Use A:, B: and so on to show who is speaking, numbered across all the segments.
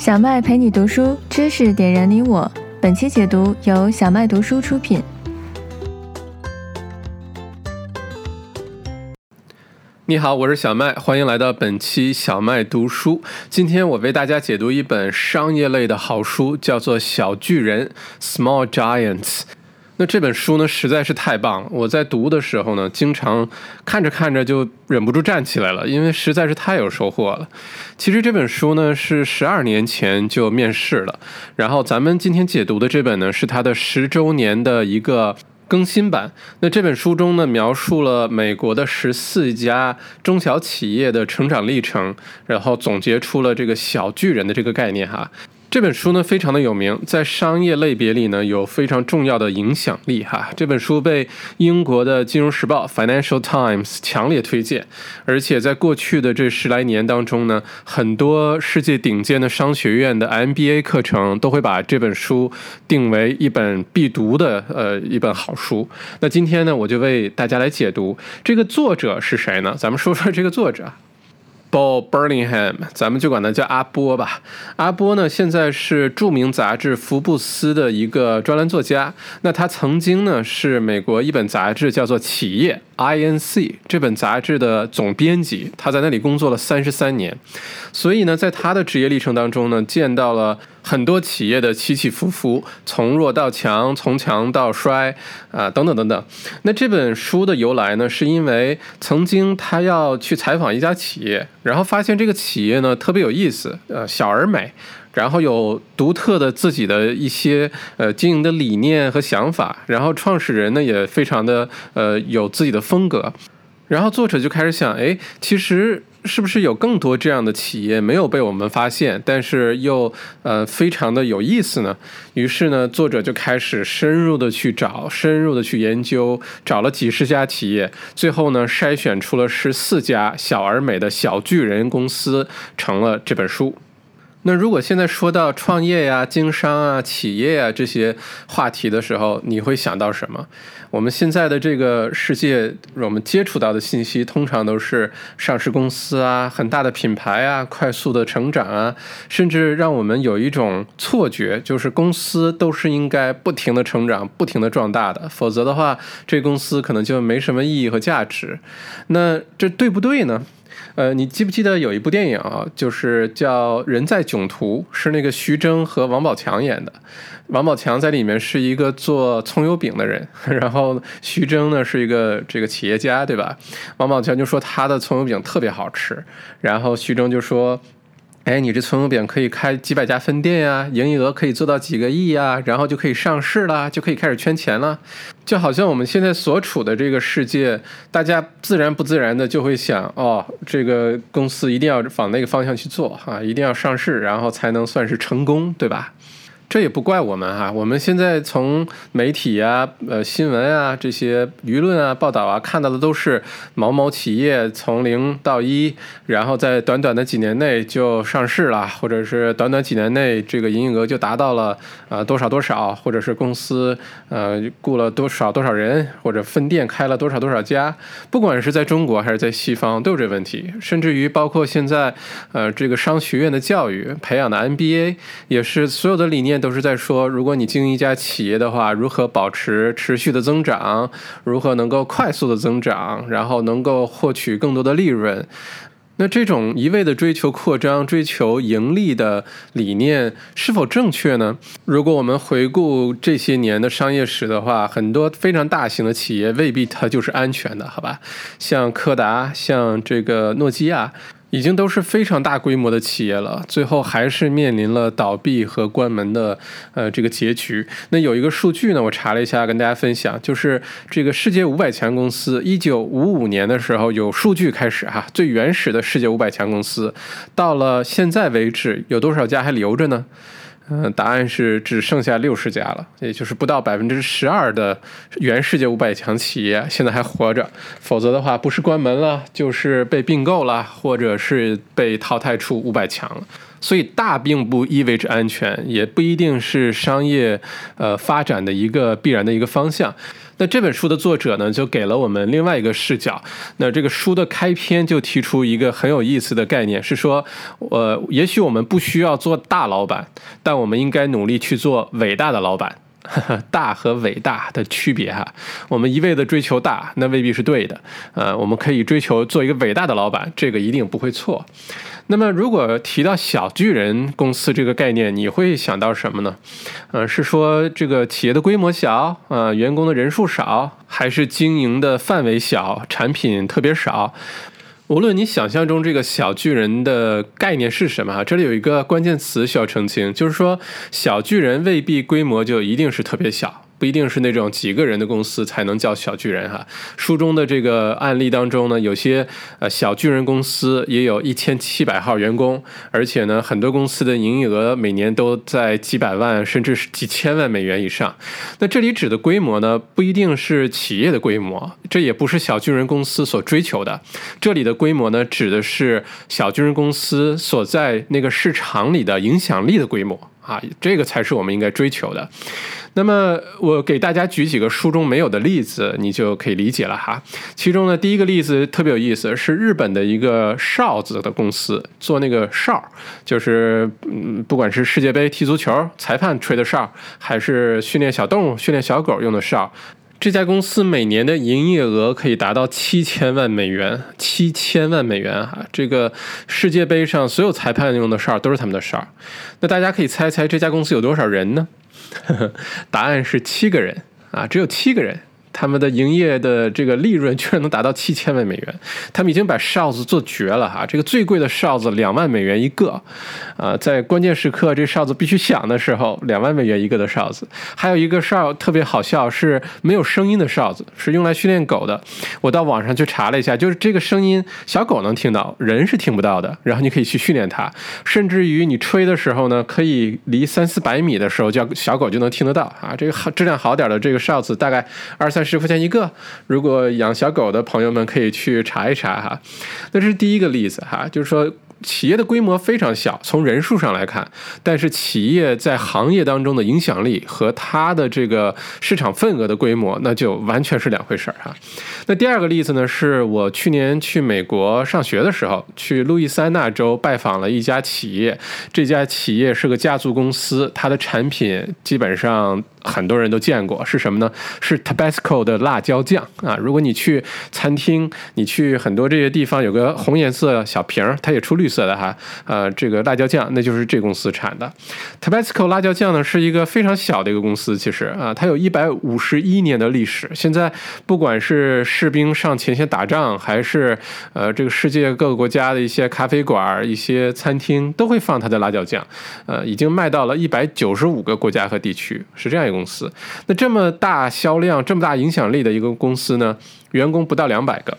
A: 小麦陪你读书，知识点燃你我。本期解读由小麦读书出品。
B: 你好，我是小麦，欢迎来到本期小麦读书。今天我为大家解读一本商业类的好书，叫做《小巨人》（Small Giants）。那这本书呢，实在是太棒了。我在读的时候呢，经常看着看着就忍不住站起来了，因为实在是太有收获了。其实这本书呢是十二年前就面世了，然后咱们今天解读的这本呢是它的十周年的一个更新版。那这本书中呢，描述了美国的十四家中小企业的成长历程，然后总结出了这个小巨人的这个概念哈。这本书呢非常的有名，在商业类别里呢有非常重要的影响力哈。这本书被英国的《金融时报》（Financial Times） 强烈推荐，而且在过去的这十来年当中呢，很多世界顶尖的商学院的 MBA 课程都会把这本书定为一本必读的呃一本好书。那今天呢，我就为大家来解读这个作者是谁呢？咱们说说这个作者。Bob b u r n i n g h a m 咱们就管他叫阿波吧。阿波呢，现在是著名杂志《福布斯》的一个专栏作家。那他曾经呢，是美国一本杂志叫做《企业》（INC） 这本杂志的总编辑。他在那里工作了三十三年，所以呢，在他的职业历程当中呢，见到了。很多企业的起起伏伏，从弱到强，从强到衰，啊，等等等等。那这本书的由来呢，是因为曾经他要去采访一家企业，然后发现这个企业呢特别有意思，呃，小而美，然后有独特的自己的一些呃经营的理念和想法，然后创始人呢也非常的呃有自己的风格。然后作者就开始想，哎，其实是不是有更多这样的企业没有被我们发现，但是又呃非常的有意思呢？于是呢，作者就开始深入的去找，深入的去研究，找了几十家企业，最后呢筛选出了十四家小而美的小巨人公司，成了这本书。那如果现在说到创业呀、经商啊、企业啊这些话题的时候，你会想到什么？我们现在的这个世界，我们接触到的信息通常都是上市公司啊、很大的品牌啊、快速的成长啊，甚至让我们有一种错觉，就是公司都是应该不停的成长、不停的壮大的，否则的话，这公司可能就没什么意义和价值。那这对不对呢？呃，你记不记得有一部电影啊，就是叫《人在囧途》，是那个徐峥和王宝强演的。王宝强在里面是一个做葱油饼的人，然后徐峥呢是一个这个企业家，对吧？王宝强就说他的葱油饼特别好吃，然后徐峥就说。哎，你这葱油饼可以开几百家分店呀，营业额可以做到几个亿呀，然后就可以上市了，就可以开始圈钱了。就好像我们现在所处的这个世界，大家自然不自然的就会想，哦，这个公司一定要往那个方向去做哈，一定要上市，然后才能算是成功，对吧？这也不怪我们哈，我们现在从媒体啊、呃新闻啊这些舆论啊报道啊看到的都是某某企业从零到一，然后在短短的几年内就上市了，或者是短短几年内这个营业额就达到了啊多少多少，或者是公司呃雇了多少多少人，或者分店开了多少多少家，不管是在中国还是在西方都有这问题，甚至于包括现在呃这个商学院的教育培养的 MBA 也是所有的理念。都是在说，如果你经营一家企业的话，如何保持持续的增长，如何能够快速的增长，然后能够获取更多的利润。那这种一味的追求扩张、追求盈利的理念是否正确呢？如果我们回顾这些年的商业史的话，很多非常大型的企业未必它就是安全的，好吧？像柯达，像这个诺基亚。已经都是非常大规模的企业了，最后还是面临了倒闭和关门的呃这个结局。那有一个数据呢，我查了一下，跟大家分享，就是这个世界五百强公司，一九五五年的时候有数据开始哈，最原始的世界五百强公司，到了现在为止有多少家还留着呢？嗯，答案是只剩下六十家了，也就是不到百分之十二的原世界五百强企业现在还活着，否则的话不是关门了，就是被并购了，或者是被淘汰出五百强了。所以大并不意味着安全，也不一定是商业呃发展的一个必然的一个方向。那这本书的作者呢，就给了我们另外一个视角。那这个书的开篇就提出一个很有意思的概念，是说，呃，也许我们不需要做大老板，但我们应该努力去做伟大的老板。大和伟大的区别哈，我们一味的追求大，那未必是对的。呃，我们可以追求做一个伟大的老板，这个一定不会错。那么，如果提到小巨人公司这个概念，你会想到什么呢？呃，是说这个企业的规模小，呃，员工的人数少，还是经营的范围小，产品特别少？无论你想象中这个小巨人的概念是什么哈，这里有一个关键词需要澄清，就是说小巨人未必规模就一定是特别小。不一定是那种几个人的公司才能叫小巨人哈。书中的这个案例当中呢，有些呃小巨人公司也有一千七百号员工，而且呢，很多公司的营业额每年都在几百万甚至是几千万美元以上。那这里指的规模呢，不一定是企业的规模，这也不是小巨人公司所追求的。这里的规模呢，指的是小巨人公司所在那个市场里的影响力的规模啊，这个才是我们应该追求的。那么我给大家举几个书中没有的例子，你就可以理解了哈。其中呢，第一个例子特别有意思，是日本的一个哨子的公司做那个哨，就是嗯，不管是世界杯踢足球裁判吹的哨，还是训练小动物、训练小狗用的哨，这家公司每年的营业额可以达到七千万美元，七千万美元啊。这个世界杯上所有裁判用的哨都是他们的哨。那大家可以猜猜这家公司有多少人呢？答案是七个人啊，只有七个人。他们的营业的这个利润居然能达到七千万美元，他们已经把哨子做绝了哈。这个最贵的哨子两万美元一个，啊，在关键时刻这哨子必须响的时候，两万美元一个的哨子。还有一个哨特别好笑，是没有声音的哨子，是用来训练狗的。我到网上去查了一下，就是这个声音小狗能听到，人是听不到的。然后你可以去训练它，甚至于你吹的时候呢，可以离三四百米的时候，叫小狗就能听得到啊。这个好质量好点的这个哨子，大概二三。十块钱一个，如果养小狗的朋友们可以去查一查哈。那这是第一个例子哈，就是说。企业的规模非常小，从人数上来看，但是企业在行业当中的影响力和它的这个市场份额的规模，那就完全是两回事儿哈。那第二个例子呢，是我去年去美国上学的时候，去路易斯安那州拜访了一家企业，这家企业是个家族公司，它的产品基本上很多人都见过，是什么呢？是 Tabasco 的辣椒酱啊。如果你去餐厅，你去很多这些地方，有个红颜色小瓶儿，它也出绿。色的哈，呃，这个辣椒酱那就是这公司产的，Tabasco 辣椒酱呢是一个非常小的一个公司，其实啊，它有一百五十一年的历史。现在不管是士兵上前线打仗，还是呃这个世界各个国家的一些咖啡馆、一些餐厅都会放它的辣椒酱，呃，已经卖到了一百九十五个国家和地区，是这样公司。那这么大销量、这么大影响力的一个公司呢，员工不到两百个。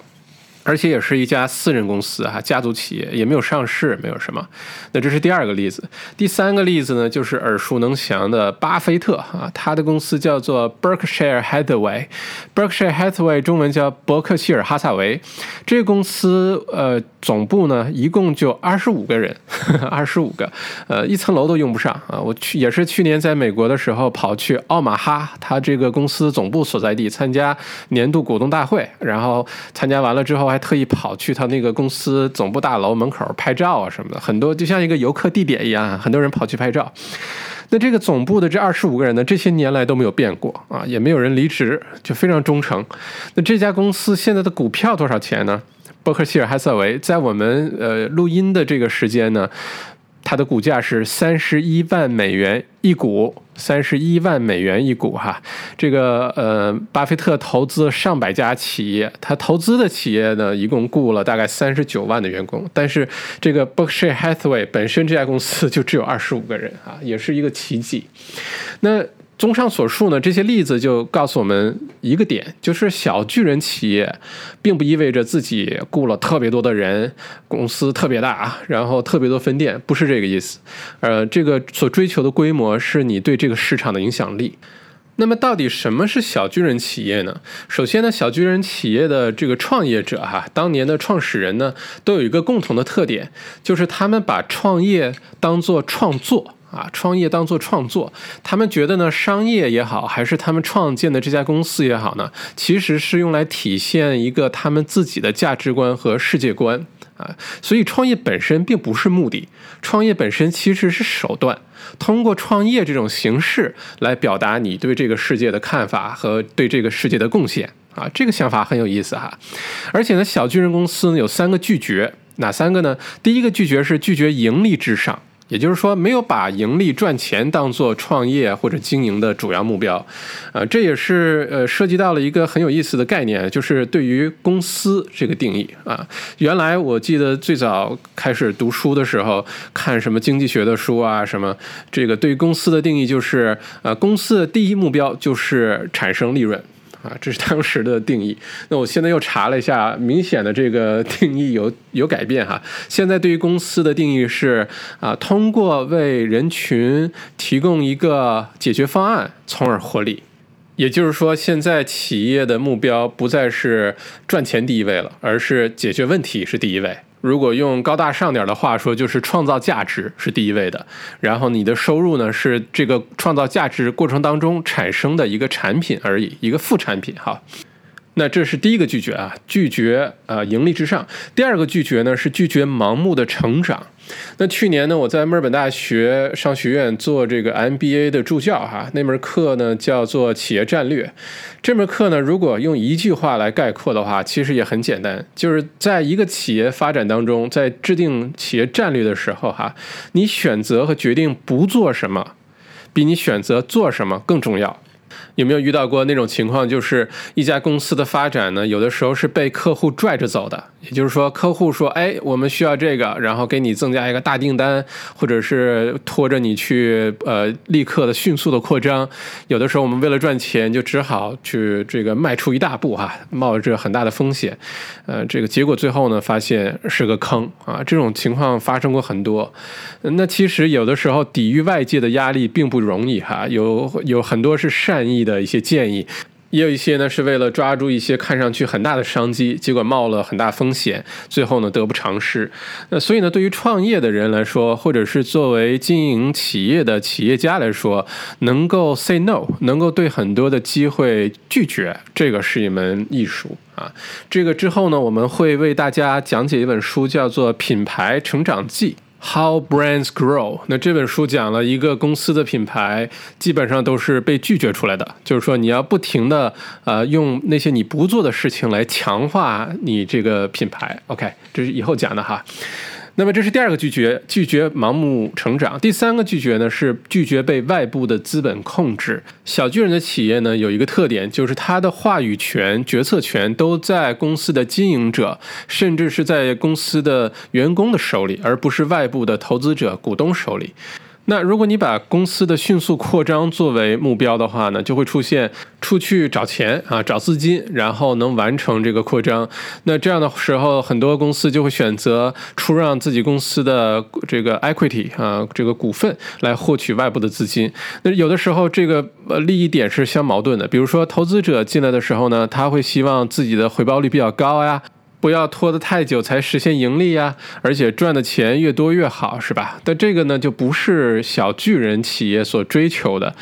B: 而且也是一家私人公司哈，家族企业也没有上市，没有什么。那这是第二个例子。第三个例子呢，就是耳熟能详的巴菲特啊，他的公司叫做 Berkshire Hathaway。Berkshire Hathaway 中文叫伯克希尔哈萨维。这个公司呃，总部呢一共就二十五个人，二十五个，呃，一层楼都用不上啊。我去也是去年在美国的时候跑去奥马哈，他这个公司总部所在地参加年度股东大会，然后参加完了之后。还特意跑去他那个公司总部大楼门口拍照啊什么的，很多就像一个游客地点一样，很多人跑去拍照。那这个总部的这二十五个人呢，这些年来都没有变过啊，也没有人离职，就非常忠诚。那这家公司现在的股票多少钱呢？伯克希尔哈撒韦在我们呃录音的这个时间呢？它的股价是三十一万美元一股，三十一万美元一股哈。这个呃，巴菲特投资上百家企业，他投资的企业呢，一共雇了大概三十九万的员工。但是这个 Berkshire Hathaway 本身这家公司就只有二十五个人啊，也是一个奇迹。那。综上所述呢，这些例子就告诉我们一个点，就是小巨人企业，并不意味着自己雇了特别多的人，公司特别大，然后特别多分店，不是这个意思。呃，这个所追求的规模是你对这个市场的影响力。那么，到底什么是小巨人企业呢？首先呢，小巨人企业的这个创业者哈，当年的创始人呢，都有一个共同的特点，就是他们把创业当做创作。啊，创业当做创作。他们觉得呢，商业也好，还是他们创建的这家公司也好呢，其实是用来体现一个他们自己的价值观和世界观啊。所以，创业本身并不是目的，创业本身其实是手段。通过创业这种形式来表达你对这个世界的看法和对这个世界的贡献啊，这个想法很有意思哈。而且呢，小巨人公司呢有三个拒绝。哪三个呢？第一个拒绝是拒绝盈利至上，也就是说没有把盈利赚钱当做创业或者经营的主要目标，啊，这也是呃涉及到了一个很有意思的概念，就是对于公司这个定义啊。原来我记得最早开始读书的时候，看什么经济学的书啊，什么这个对于公司的定义就是，呃，公司的第一目标就是产生利润。啊，这是当时的定义。那我现在又查了一下，明显的这个定义有有改变哈。现在对于公司的定义是啊，通过为人群提供一个解决方案，从而获利。也就是说，现在企业的目标不再是赚钱第一位了，而是解决问题是第一位。如果用高大上点的话说，就是创造价值是第一位的，然后你的收入呢是这个创造价值过程当中产生的一个产品而已，一个副产品哈。那这是第一个拒绝啊，拒绝呃盈利至上。第二个拒绝呢是拒绝盲目的成长。那去年呢，我在墨尔本大学商学院做这个 MBA 的助教哈，那门课呢叫做企业战略。这门课呢，如果用一句话来概括的话，其实也很简单，就是在一个企业发展当中，在制定企业战略的时候哈，你选择和决定不做什么，比你选择做什么更重要。有没有遇到过那种情况？就是一家公司的发展呢，有的时候是被客户拽着走的。也就是说，客户说：“哎，我们需要这个，然后给你增加一个大订单，或者是拖着你去呃立刻的迅速的扩张。”有的时候我们为了赚钱，就只好去这个迈出一大步哈，冒着很大的风险。呃，这个结果最后呢，发现是个坑啊！这种情况发生过很多。那其实有的时候抵御外界的压力并不容易哈，有有很多是善意的的一些建议。也有一些呢，是为了抓住一些看上去很大的商机，结果冒了很大风险，最后呢得不偿失。那所以呢，对于创业的人来说，或者是作为经营企业的企业家来说，能够 say no，能够对很多的机会拒绝，这个是一门艺术啊。这个之后呢，我们会为大家讲解一本书，叫做《品牌成长记》。How brands grow？那这本书讲了一个公司的品牌，基本上都是被拒绝出来的。就是说，你要不停的呃用那些你不做的事情来强化你这个品牌。OK，这是以后讲的哈。那么这是第二个拒绝，拒绝盲目成长。第三个拒绝呢是拒绝被外部的资本控制。小巨人的企业呢有一个特点，就是它的话语权、决策权都在公司的经营者，甚至是在公司的员工的手里，而不是外部的投资者、股东手里。那如果你把公司的迅速扩张作为目标的话呢，就会出现出去找钱啊，找资金，然后能完成这个扩张。那这样的时候，很多公司就会选择出让自己公司的这个 equity 啊，这个股份来获取外部的资金。那有的时候这个呃利益点是相矛盾的，比如说投资者进来的时候呢，他会希望自己的回报率比较高呀。不要拖得太久才实现盈利呀，而且赚的钱越多越好，是吧？但这个呢，就不是小巨人企业所追求的。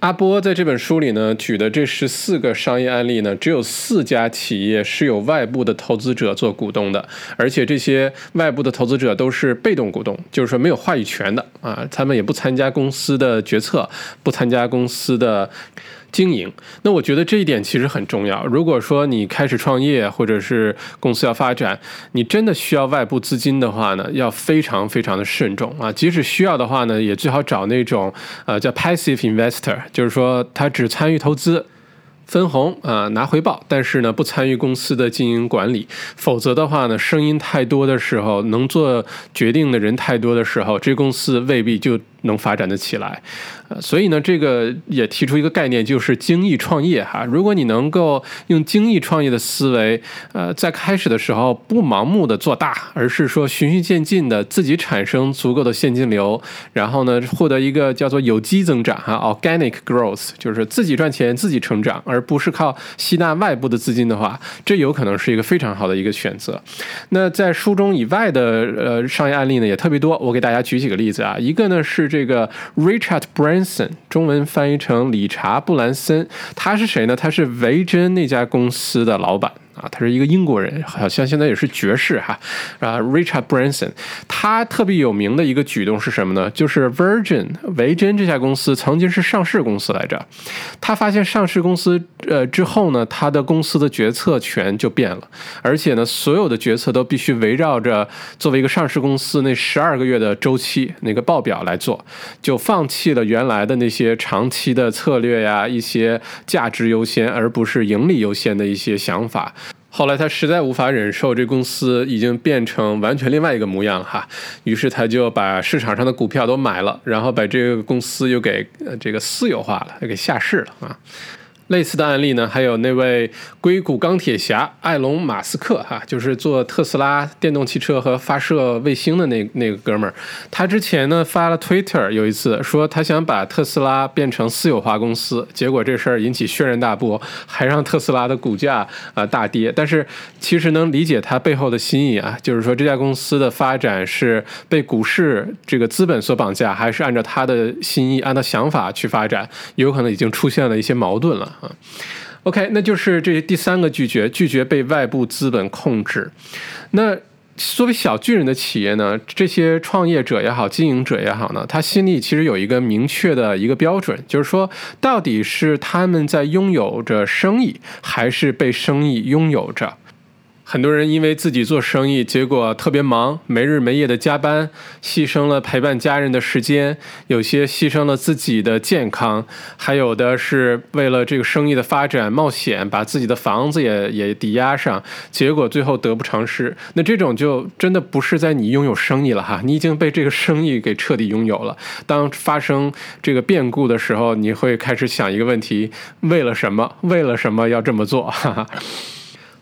B: 阿波在这本书里呢举的这十四个商业案例呢，只有四家企业是有外部的投资者做股东的，而且这些外部的投资者都是被动股东，就是说没有话语权的啊，他们也不参加公司的决策，不参加公司的。经营，那我觉得这一点其实很重要。如果说你开始创业，或者是公司要发展，你真的需要外部资金的话呢，要非常非常的慎重啊。即使需要的话呢，也最好找那种呃叫 passive investor，就是说他只参与投资。分红啊，拿回报，但是呢，不参与公司的经营管理。否则的话呢，声音太多的时候，能做决定的人太多的时候，这公司未必就能发展的起来。呃，所以呢，这个也提出一个概念，就是精益创业哈。如果你能够用精益创业的思维，呃，在开始的时候不盲目的做大，而是说循序渐进的自己产生足够的现金流，然后呢，获得一个叫做有机增长哈，organic growth，就是自己赚钱自己成长。而不是靠吸纳外部的资金的话，这有可能是一个非常好的一个选择。那在书中以外的呃商业案例呢也特别多，我给大家举几个例子啊。一个呢是这个 Richard Branson，中文翻译成理查布兰森。他是谁呢？他是维珍那家公司的老板。啊，他是一个英国人，好像现在也是爵士哈。啊，Richard Branson，他特别有名的一个举动是什么呢？就是 Virgin 维珍这家公司曾经是上市公司来着。他发现上市公司呃之后呢，他的公司的决策权就变了，而且呢，所有的决策都必须围绕着作为一个上市公司那十二个月的周期那个报表来做，就放弃了原来的那些长期的策略呀，一些价值优先而不是盈利优先的一些想法。后来他实在无法忍受这公司已经变成完全另外一个模样哈，于是他就把市场上的股票都买了，然后把这个公司又给这个私有化了，又给下市了啊。类似的案例呢，还有那位硅谷钢铁侠埃隆·马斯克，哈，就是做特斯拉电动汽车和发射卫星的那那个哥们儿。他之前呢发了 Twitter，有一次说他想把特斯拉变成私有化公司，结果这事儿引起轩然大波，还让特斯拉的股价啊大跌。但是其实能理解他背后的心意啊，就是说这家公司的发展是被股市这个资本所绑架，还是按照他的心意、按照想法去发展？有可能已经出现了一些矛盾了。啊，OK，那就是这第三个拒绝，拒绝被外部资本控制。那作为小巨人的企业呢，这些创业者也好，经营者也好呢，他心里其实有一个明确的一个标准，就是说，到底是他们在拥有着生意，还是被生意拥有着。很多人因为自己做生意，结果特别忙，没日没夜的加班，牺牲了陪伴家人的时间，有些牺牲了自己的健康，还有的是为了这个生意的发展冒险，把自己的房子也也抵押上，结果最后得不偿失。那这种就真的不是在你拥有生意了哈，你已经被这个生意给彻底拥有了。当发生这个变故的时候，你会开始想一个问题：为了什么？为了什么要这么做？哈哈。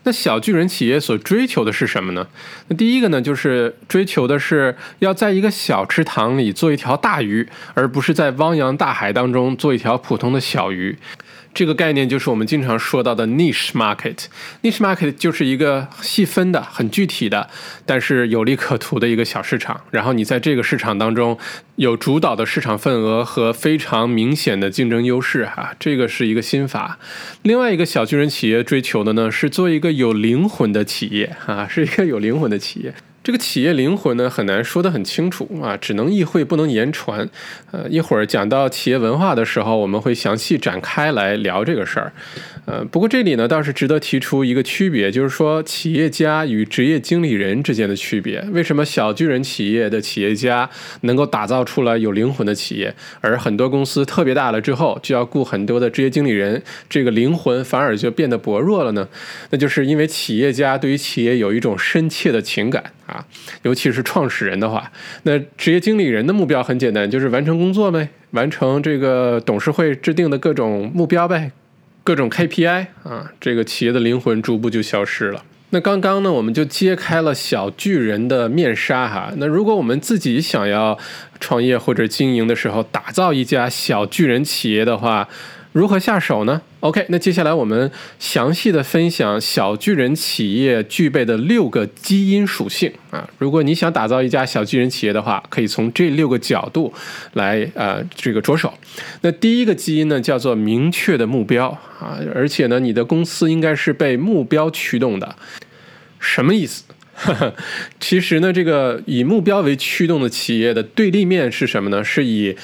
B: 那小巨人企业所追求的是什么呢？那第一个呢，就是追求的是要在一个小池塘里做一条大鱼，而不是在汪洋大海当中做一条普通的小鱼。这个概念就是我们经常说到的 niche market。niche market 就是一个细分的、很具体的，但是有利可图的一个小市场。然后你在这个市场当中有主导的市场份额和非常明显的竞争优势，哈，这个是一个心法。另外一个小巨人企业追求的呢，是做一个有灵魂的企业，哈，是一个有灵魂的企业。这个企业灵魂呢，很难说得很清楚啊，只能意会不能言传。呃，一会儿讲到企业文化的时候，我们会详细展开来聊这个事儿。呃，不过这里呢倒是值得提出一个区别，就是说企业家与职业经理人之间的区别。为什么小巨人企业的企业家能够打造出来有灵魂的企业，而很多公司特别大了之后就要雇很多的职业经理人，这个灵魂反而就变得薄弱了呢？那就是因为企业家对于企业有一种深切的情感啊，尤其是创始人的话，那职业经理人的目标很简单，就是完成工作呗，完成这个董事会制定的各种目标呗。各种 KPI 啊，这个企业的灵魂逐步就消失了。那刚刚呢，我们就揭开了小巨人的面纱哈。那如果我们自己想要创业或者经营的时候，打造一家小巨人企业的话，如何下手呢？OK，那接下来我们详细的分享小巨人企业具备的六个基因属性啊。如果你想打造一家小巨人企业的话，可以从这六个角度来呃这个着手。那第一个基因呢，叫做明确的目标啊，而且呢，你的公司应该是被目标驱动的。什么意思？其实呢，这个以目标为驱动的企业的对立面是什么呢？是以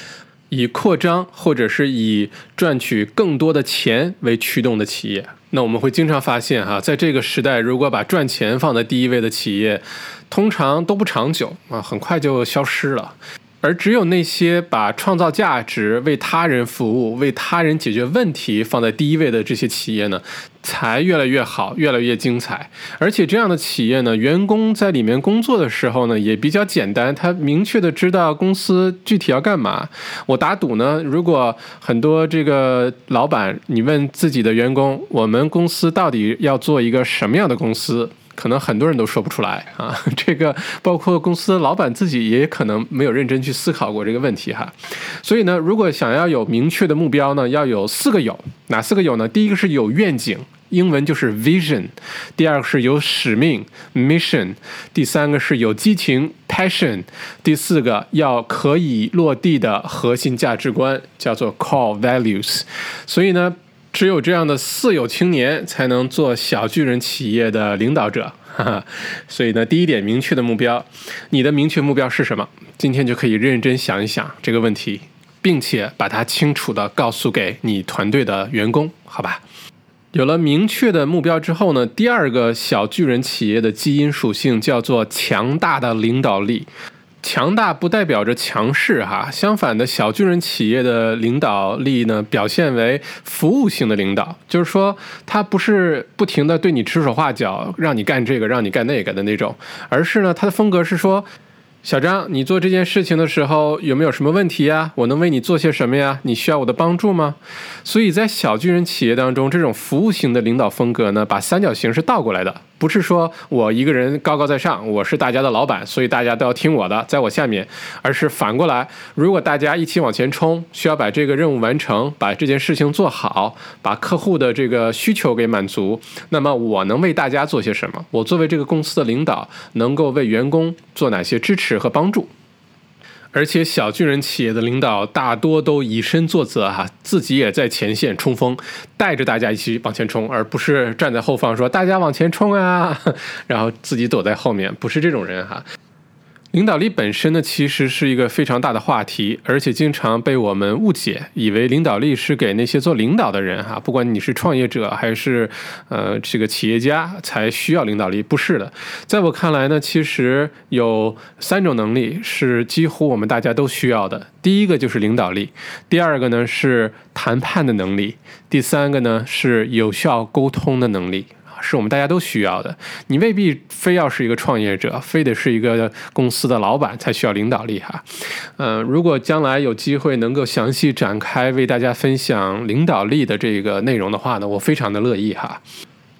B: 以扩张或者是以赚取更多的钱为驱动的企业，那我们会经常发现哈，在这个时代，如果把赚钱放在第一位的企业，通常都不长久啊，很快就消失了。而只有那些把创造价值、为他人服务、为他人解决问题放在第一位的这些企业呢，才越来越好、越来越精彩。而且这样的企业呢，员工在里面工作的时候呢，也比较简单，他明确的知道公司具体要干嘛。我打赌呢，如果很多这个老板，你问自己的员工，我们公司到底要做一个什么样的公司？可能很多人都说不出来啊。这个包括公司老板自己也可能没有认真去思考过这个问题哈。所以呢，如果想要有明确的目标呢，要有四个有，哪四个有呢？第一个是有愿景。英文就是 vision，第二个是有使命 mission，第三个是有激情 passion，第四个要可以落地的核心价值观叫做 core values。所以呢，只有这样的四有青年才能做小巨人企业的领导者。哈哈，所以呢，第一点明确的目标，你的明确目标是什么？今天就可以认真想一想这个问题，并且把它清楚的告诉给你团队的员工，好吧？有了明确的目标之后呢，第二个小巨人企业的基因属性叫做强大的领导力。强大不代表着强势哈，相反的小巨人企业的领导力呢，表现为服务型的领导，就是说他不是不停的对你指手画脚，让你干这个，让你干那个的那种，而是呢，他的风格是说。小张，你做这件事情的时候有没有什么问题呀？我能为你做些什么呀？你需要我的帮助吗？所以在小巨人企业当中，这种服务型的领导风格呢，把三角形是倒过来的。不是说我一个人高高在上，我是大家的老板，所以大家都要听我的，在我下面，而是反过来，如果大家一起往前冲，需要把这个任务完成，把这件事情做好，把客户的这个需求给满足，那么我能为大家做些什么？我作为这个公司的领导，能够为员工做哪些支持和帮助？而且小巨人企业的领导大多都以身作则哈，自己也在前线冲锋，带着大家一起往前冲，而不是站在后方说大家往前冲啊，然后自己躲在后面，不是这种人哈。领导力本身呢，其实是一个非常大的话题，而且经常被我们误解，以为领导力是给那些做领导的人哈，不管你是创业者还是呃这个企业家才需要领导力，不是的。在我看来呢，其实有三种能力是几乎我们大家都需要的。第一个就是领导力，第二个呢是谈判的能力，第三个呢是有效沟通的能力。是我们大家都需要的。你未必非要是一个创业者，非得是一个公司的老板才需要领导力哈。嗯，如果将来有机会能够详细展开为大家分享领导力的这个内容的话呢，我非常的乐意哈。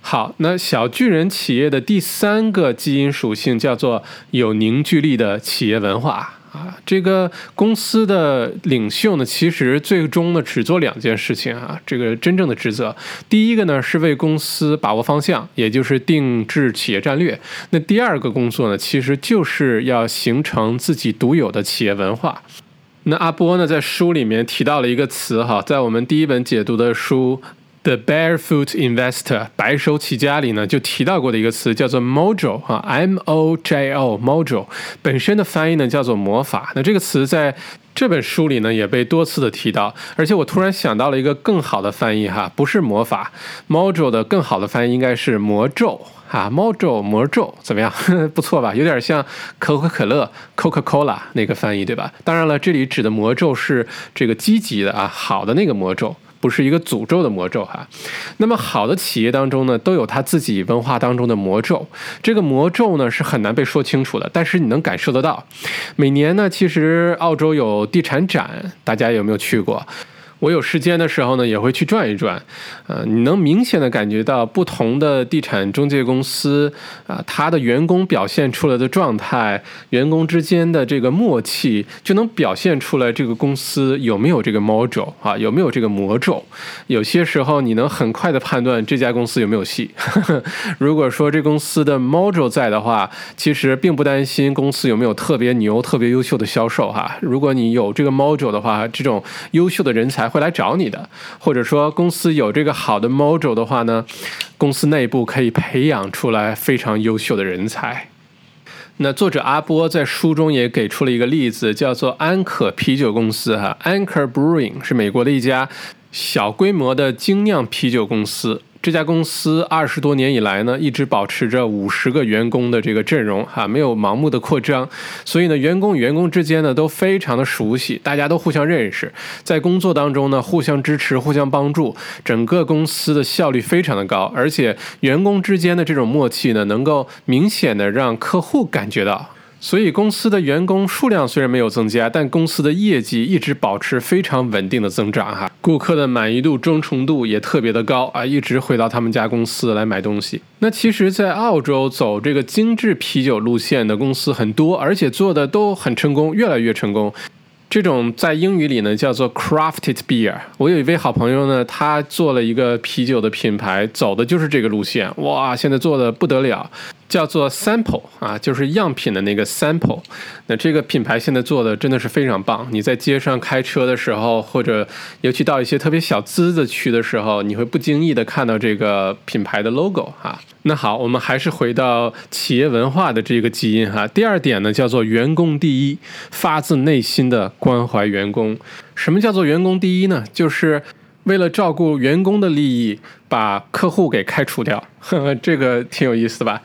B: 好，那小巨人企业的第三个基因属性叫做有凝聚力的企业文化。啊，这个公司的领袖呢，其实最终呢只做两件事情啊。这个真正的职责，第一个呢是为公司把握方向，也就是定制企业战略。那第二个工作呢，其实就是要形成自己独有的企业文化。那阿波呢在书里面提到了一个词哈，在我们第一本解读的书。The Barefoot Investor 白手起家里呢，就提到过的一个词叫做 Mojo 啊，M O J O Mojo 本身的翻译呢叫做魔法。那这个词在这本书里呢也被多次的提到，而且我突然想到了一个更好的翻译哈，不是魔法，Mojo 的更好的翻译应该是魔咒啊，Mojo 魔咒怎么样？不错吧？有点像可口可乐 Coca Cola 那个翻译对吧？当然了，这里指的魔咒是这个积极的啊，好的那个魔咒。不是一个诅咒的魔咒哈，那么好的企业当中呢，都有他自己文化当中的魔咒。这个魔咒呢是很难被说清楚的，但是你能感受得到。每年呢，其实澳洲有地产展，大家有没有去过？我有时间的时候呢，也会去转一转，呃，你能明显的感觉到不同的地产中介公司啊，他的员工表现出来的状态，员工之间的这个默契，就能表现出来这个公司有没有这个 model 啊，有没有这个魔咒。有些时候你能很快的判断这家公司有没有戏。如果说这公司的 model 在的话，其实并不担心公司有没有特别牛、特别优秀的销售哈。如果你有这个 model 的话，这种优秀的人才。会来找你的，或者说公司有这个好的 module 的话呢，公司内部可以培养出来非常优秀的人才。那作者阿波在书中也给出了一个例子，叫做安可啤酒公司哈，Anchor Brewing 是美国的一家小规模的精酿啤酒公司。这家公司二十多年以来呢，一直保持着五十个员工的这个阵容，哈，没有盲目的扩张，所以呢，员工与员工之间呢都非常的熟悉，大家都互相认识，在工作当中呢互相支持、互相帮助，整个公司的效率非常的高，而且员工之间的这种默契呢，能够明显的让客户感觉到。所以公司的员工数量虽然没有增加，但公司的业绩一直保持非常稳定的增长哈。顾客的满意度、忠诚度也特别的高啊，一直回到他们家公司来买东西。那其实，在澳洲走这个精致啤酒路线的公司很多，而且做的都很成功，越来越成功。这种在英语里呢叫做 crafted beer。我有一位好朋友呢，他做了一个啤酒的品牌，走的就是这个路线。哇，现在做的不得了，叫做 sample 啊，就是样品的那个 sample。那这个品牌现在做的真的是非常棒。你在街上开车的时候，或者尤其到一些特别小资的区的时候，你会不经意的看到这个品牌的 logo 哈。那好，我们还是回到企业文化的这个基因哈。第二点呢，叫做员工第一，发自内心的关怀员工。什么叫做员工第一呢？就是为了照顾员工的利益，把客户给开除掉。呵呵，这个挺有意思的吧？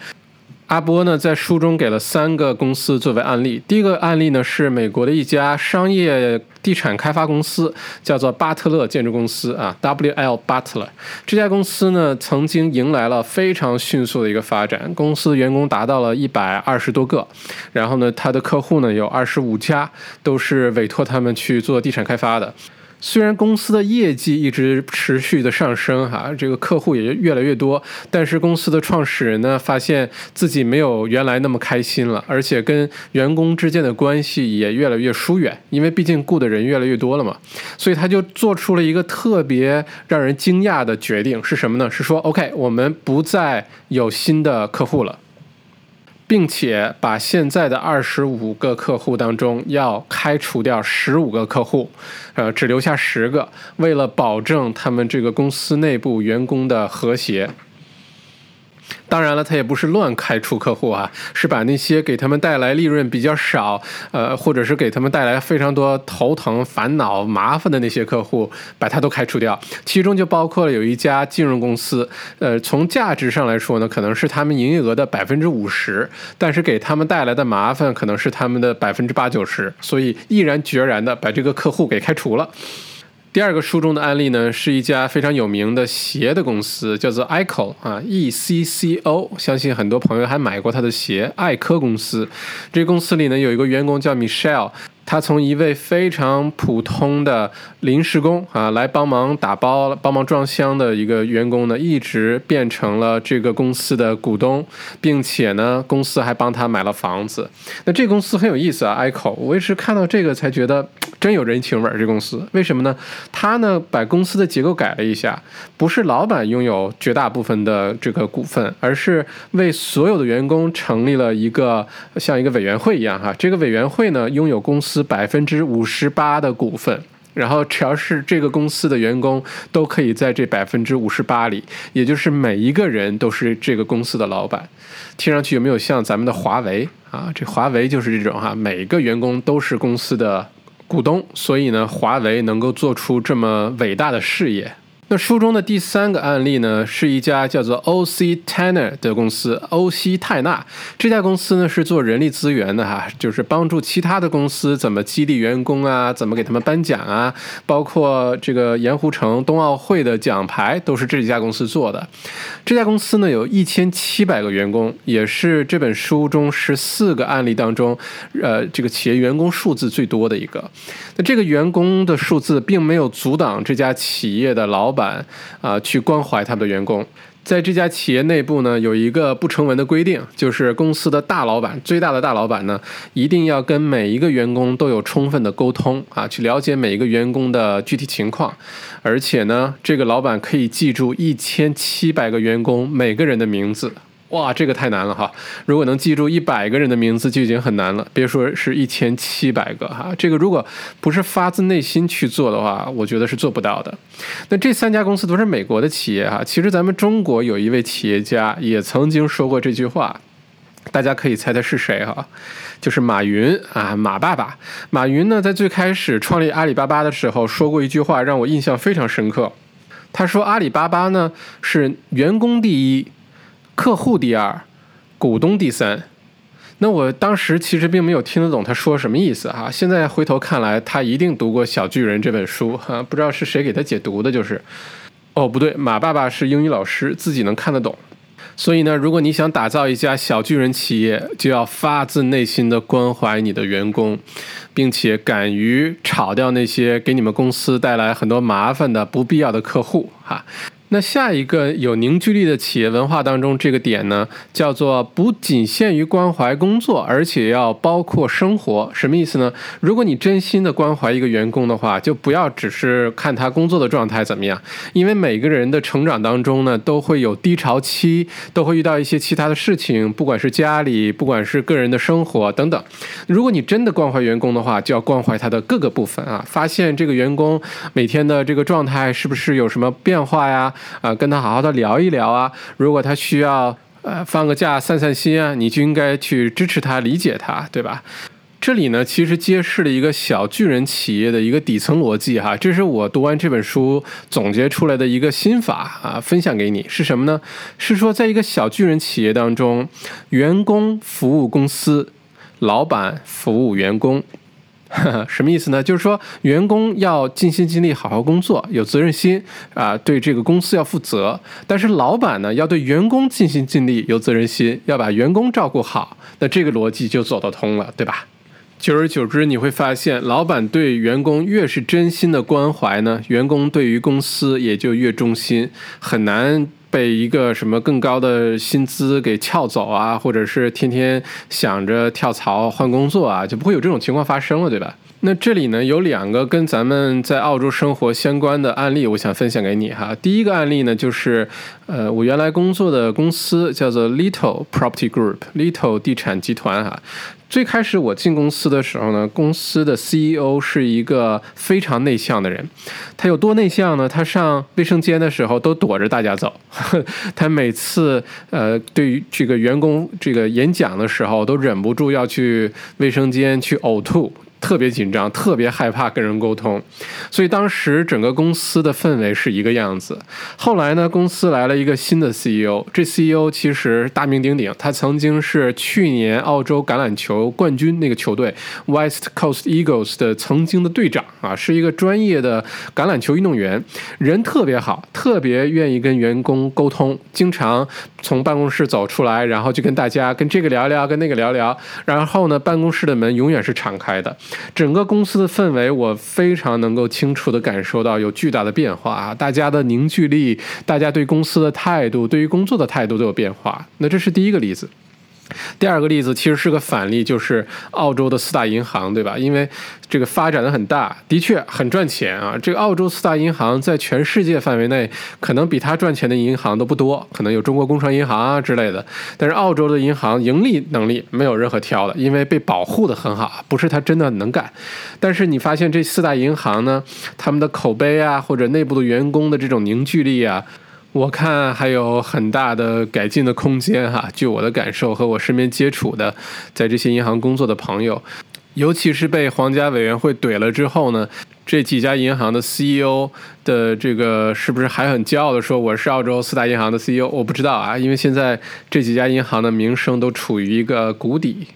B: 阿波呢，在书中给了三个公司作为案例。第一个案例呢，是美国的一家商业地产开发公司，叫做巴特勒建筑公司啊，W.L. Butler。这家公司呢，曾经迎来了非常迅速的一个发展，公司员工达到了一百二十多个，然后呢，他的客户呢有二十五家，都是委托他们去做地产开发的。虽然公司的业绩一直持续的上升，哈，这个客户也越来越多，但是公司的创始人呢，发现自己没有原来那么开心了，而且跟员工之间的关系也越来越疏远，因为毕竟雇的人越来越多了嘛，所以他就做出了一个特别让人惊讶的决定，是什么呢？是说，OK，我们不再有新的客户了。并且把现在的二十五个客户当中要开除掉十五个客户，呃，只留下十个，为了保证他们这个公司内部员工的和谐。当然了，他也不是乱开除客户啊，是把那些给他们带来利润比较少，呃，或者是给他们带来非常多头疼、烦恼、麻烦的那些客户，把他都开除掉。其中就包括了有一家金融公司，呃，从价值上来说呢，可能是他们营业额的百分之五十，但是给他们带来的麻烦可能是他们的百分之八九十，所以毅然决然的把这个客户给开除了。第二个书中的案例呢，是一家非常有名的鞋的公司，叫做 Ecco 啊，E C C O，相信很多朋友还买过他的鞋。艾科公司，这个公司里呢有一个员工叫 Michelle。他从一位非常普通的临时工啊，来帮忙打包、帮忙装箱的一个员工呢，一直变成了这个公司的股东，并且呢，公司还帮他买了房子。那这公司很有意思啊，Echo，我也是看到这个才觉得真有人情味儿。这公司为什么呢？他呢把公司的结构改了一下，不是老板拥有绝大部分的这个股份，而是为所有的员工成立了一个像一个委员会一样哈。这个委员会呢拥有公司。百分之五十八的股份，然后只要是这个公司的员工，都可以在这百分之五十八里，也就是每一个人都是这个公司的老板。听上去有没有像咱们的华为啊？这华为就是这种哈，每个员工都是公司的股东，所以呢，华为能够做出这么伟大的事业。那书中的第三个案例呢，是一家叫做 O.C. Tanner 的公司，欧西泰纳这家公司呢是做人力资源的哈，就是帮助其他的公司怎么激励员工啊，怎么给他们颁奖啊，包括这个盐湖城冬奥会的奖牌都是这家公司做的。这家公司呢有一千七百个员工，也是这本书中十四个案例当中，呃，这个企业员工数字最多的一个。那这个员工的数字并没有阻挡这家企业的老。板啊，去关怀他们的员工。在这家企业内部呢，有一个不成文的规定，就是公司的大老板，最大的大老板呢，一定要跟每一个员工都有充分的沟通啊，去了解每一个员工的具体情况。而且呢，这个老板可以记住一千七百个员工每个人的名字。哇，这个太难了哈！如果能记住一百个人的名字就已经很难了，别说是一千七百个哈。这个如果不是发自内心去做的话，我觉得是做不到的。那这三家公司都是美国的企业哈。其实咱们中国有一位企业家也曾经说过这句话，大家可以猜猜是谁哈？就是马云啊，马爸爸。马云呢，在最开始创立阿里巴巴的时候说过一句话，让我印象非常深刻。他说：“阿里巴巴呢是员工第一。”客户第二，股东第三。那我当时其实并没有听得懂他说什么意思哈。现在回头看来，他一定读过《小巨人》这本书哈，不知道是谁给他解读的，就是，哦不对，马爸爸是英语老师，自己能看得懂。所以呢，如果你想打造一家小巨人企业，就要发自内心的关怀你的员工，并且敢于炒掉那些给你们公司带来很多麻烦的不必要的客户，哈。那下一个有凝聚力的企业文化当中，这个点呢，叫做不仅限于关怀工作，而且要包括生活。什么意思呢？如果你真心的关怀一个员工的话，就不要只是看他工作的状态怎么样，因为每个人的成长当中呢，都会有低潮期，都会遇到一些其他的事情，不管是家里，不管是个人的生活等等。如果你真的关怀员工的话，就要关怀他的各个部分啊，发现这个员工每天的这个状态是不是有什么变化呀？啊，跟他好好的聊一聊啊！如果他需要呃放个假散散心啊，你就应该去支持他、理解他，对吧？这里呢，其实揭示了一个小巨人企业的一个底层逻辑哈。这是我读完这本书总结出来的一个心法啊，分享给你是什么呢？是说，在一个小巨人企业当中，员工服务公司，老板服务员工。什么意思呢？就是说，员工要尽心尽力好好工作，有责任心啊，对这个公司要负责。但是老板呢，要对员工尽心尽力，有责任心，要把员工照顾好。那这个逻辑就走得通了，对吧？久而久之，你会发现，老板对员工越是真心的关怀呢，员工对于公司也就越忠心，很难。被一个什么更高的薪资给撬走啊，或者是天天想着跳槽换工作啊，就不会有这种情况发生了，对吧？那这里呢有两个跟咱们在澳洲生活相关的案例，我想分享给你哈。第一个案例呢，就是呃，我原来工作的公司叫做 Little Property Group，Little 地产集团哈。最开始我进公司的时候呢，公司的 CEO 是一个非常内向的人。他有多内向呢？他上卫生间的时候都躲着大家走。他每次呃对于这个员工这个演讲的时候，都忍不住要去卫生间去呕吐。特别紧张，特别害怕跟人沟通，所以当时整个公司的氛围是一个样子。后来呢，公司来了一个新的 CEO，这 CEO 其实大名鼎鼎，他曾经是去年澳洲橄榄球冠军那个球队 West Coast Eagles 的曾经的队长啊，是一个专业的橄榄球运动员，人特别好，特别愿意跟员工沟通，经常从办公室走出来，然后就跟大家跟这个聊聊，跟那个聊聊，然后呢，办公室的门永远是敞开的。整个公司的氛围，我非常能够清楚地感受到有巨大的变化啊！大家的凝聚力，大家对公司的态度，对于工作的态度都有变化。那这是第一个例子。第二个例子其实是个反例，就是澳洲的四大银行，对吧？因为这个发展的很大，的确很赚钱啊。这个澳洲四大银行在全世界范围内，可能比它赚钱的银行都不多，可能有中国工商银行啊之类的。但是澳洲的银行盈利能力没有任何挑的，因为被保护的很好，不是它真的能干。但是你发现这四大银行呢，他们的口碑啊，或者内部的员工的这种凝聚力啊。我看还有很大的改进的空间哈。据我的感受和我身边接触的，在这些银行工作的朋友，尤其是被皇家委员会怼了之后呢，这几家银行的 CEO 的这个是不是还很骄傲的说我是澳洲四大银行的 CEO？我不知道啊，因为现在这几家银行的名声都处于一个谷底。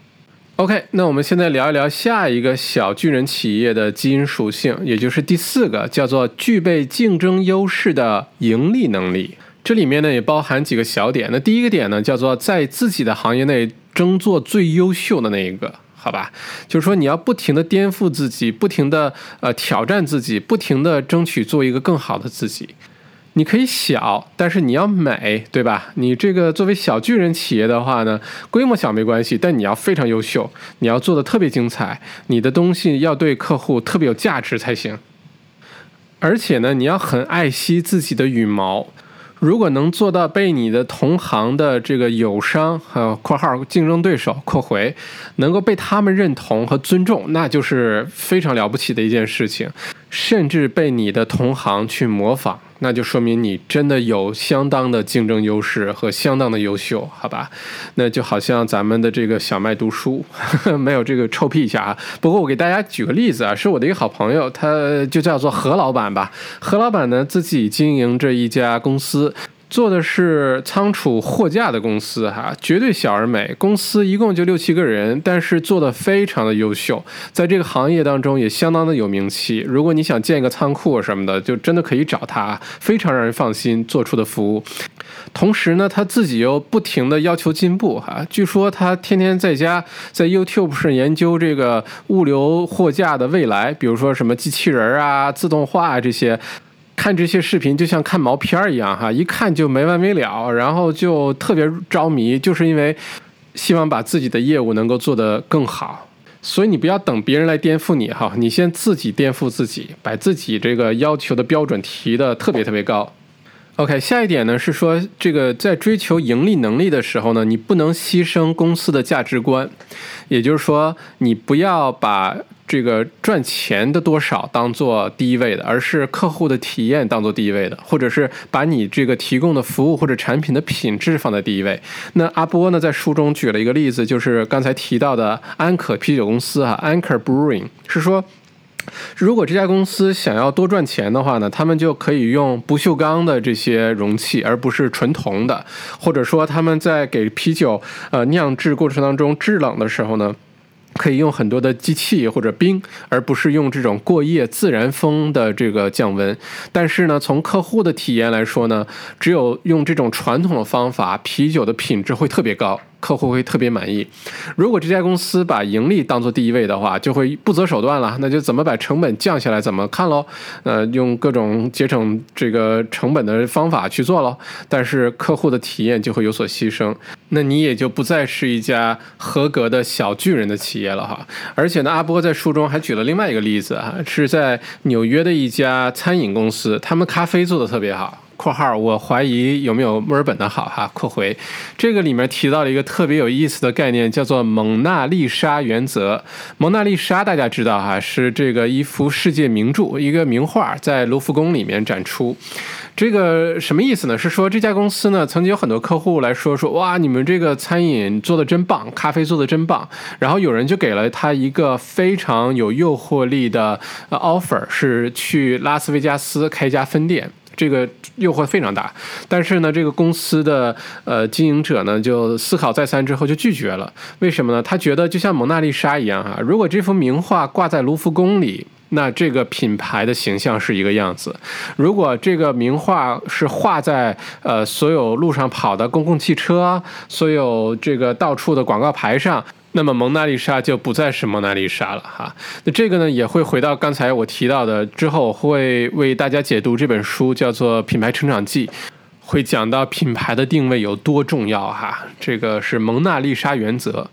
B: OK，那我们现在聊一聊下一个小巨人企业的基因属性，也就是第四个，叫做具备竞争优势的盈利能力。这里面呢也包含几个小点。那第一个点呢，叫做在自己的行业内争做最优秀的那一个，好吧？就是说你要不停的颠覆自己，不停的呃挑战自己，不停的争取做一个更好的自己。你可以小，但是你要美，对吧？你这个作为小巨人企业的话呢，规模小没关系，但你要非常优秀，你要做的特别精彩，你的东西要对客户特别有价值才行。而且呢，你要很爱惜自己的羽毛。如果能做到被你的同行的这个友商和（括号竞争对手）括回，能够被他们认同和尊重，那就是非常了不起的一件事情，甚至被你的同行去模仿。那就说明你真的有相当的竞争优势和相当的优秀，好吧？那就好像咱们的这个小麦读书 没有这个臭屁一下啊。不过我给大家举个例子啊，是我的一个好朋友，他就叫做何老板吧。何老板呢自己经营着一家公司。做的是仓储货架的公司哈，绝对小而美。公司一共就六七个人，但是做的非常的优秀，在这个行业当中也相当的有名气。如果你想建一个仓库什么的，就真的可以找他，非常让人放心做出的服务。同时呢，他自己又不停的要求进步哈。据说他天天在家在 YouTube 上研究这个物流货架的未来，比如说什么机器人啊、自动化这些。看这些视频就像看毛片儿一样哈，一看就没完没了，然后就特别着迷，就是因为希望把自己的业务能够做得更好。所以你不要等别人来颠覆你哈，你先自己颠覆自己，把自己这个要求的标准提的特别特别高。OK，下一点呢是说，这个在追求盈利能力的时候呢，你不能牺牲公司的价值观，也就是说，你不要把。这个赚钱的多少当做第一位的，而是客户的体验当做第一位的，或者是把你这个提供的服务或者产品的品质放在第一位。那阿波呢，在书中举了一个例子，就是刚才提到的安可啤酒公司哈，Anchor Brewing，是说，如果这家公司想要多赚钱的话呢，他们就可以用不锈钢的这些容器，而不是纯铜的，或者说他们在给啤酒呃酿制过程当中制冷的时候呢。可以用很多的机器或者冰，而不是用这种过夜自然风的这个降温。但是呢，从客户的体验来说呢，只有用这种传统的方法，啤酒的品质会特别高。客户会特别满意。如果这家公司把盈利当做第一位的话，就会不择手段了。那就怎么把成本降下来，怎么看喽？呃，用各种节省这个成本的方法去做喽。但是客户的体验就会有所牺牲，那你也就不再是一家合格的小巨人的企业了哈。而且呢，阿波在书中还举了另外一个例子啊，是在纽约的一家餐饮公司，他们咖啡做的特别好。括号，我怀疑有没有墨尔本的好哈。括回，这个里面提到了一个特别有意思的概念，叫做蒙娜丽莎原则。蒙娜丽莎大家知道哈，是这个一幅世界名著，一个名画，在卢浮宫里面展出。这个什么意思呢？是说这家公司呢，曾经有很多客户来说说，哇，你们这个餐饮做的真棒，咖啡做的真棒。然后有人就给了他一个非常有诱惑力的 offer，是去拉斯维加斯开一家分店。这个诱惑非常大，但是呢，这个公司的呃经营者呢就思考再三之后就拒绝了。为什么呢？他觉得就像蒙娜丽莎一样啊，如果这幅名画挂在卢浮宫里，那这个品牌的形象是一个样子；如果这个名画是画在呃所有路上跑的公共汽车、所有这个到处的广告牌上。那么蒙娜丽莎就不再是蒙娜丽莎了哈。那这个呢也会回到刚才我提到的之后，会为大家解读这本书，叫做《品牌成长记》，会讲到品牌的定位有多重要哈。这个是蒙娜丽莎原则。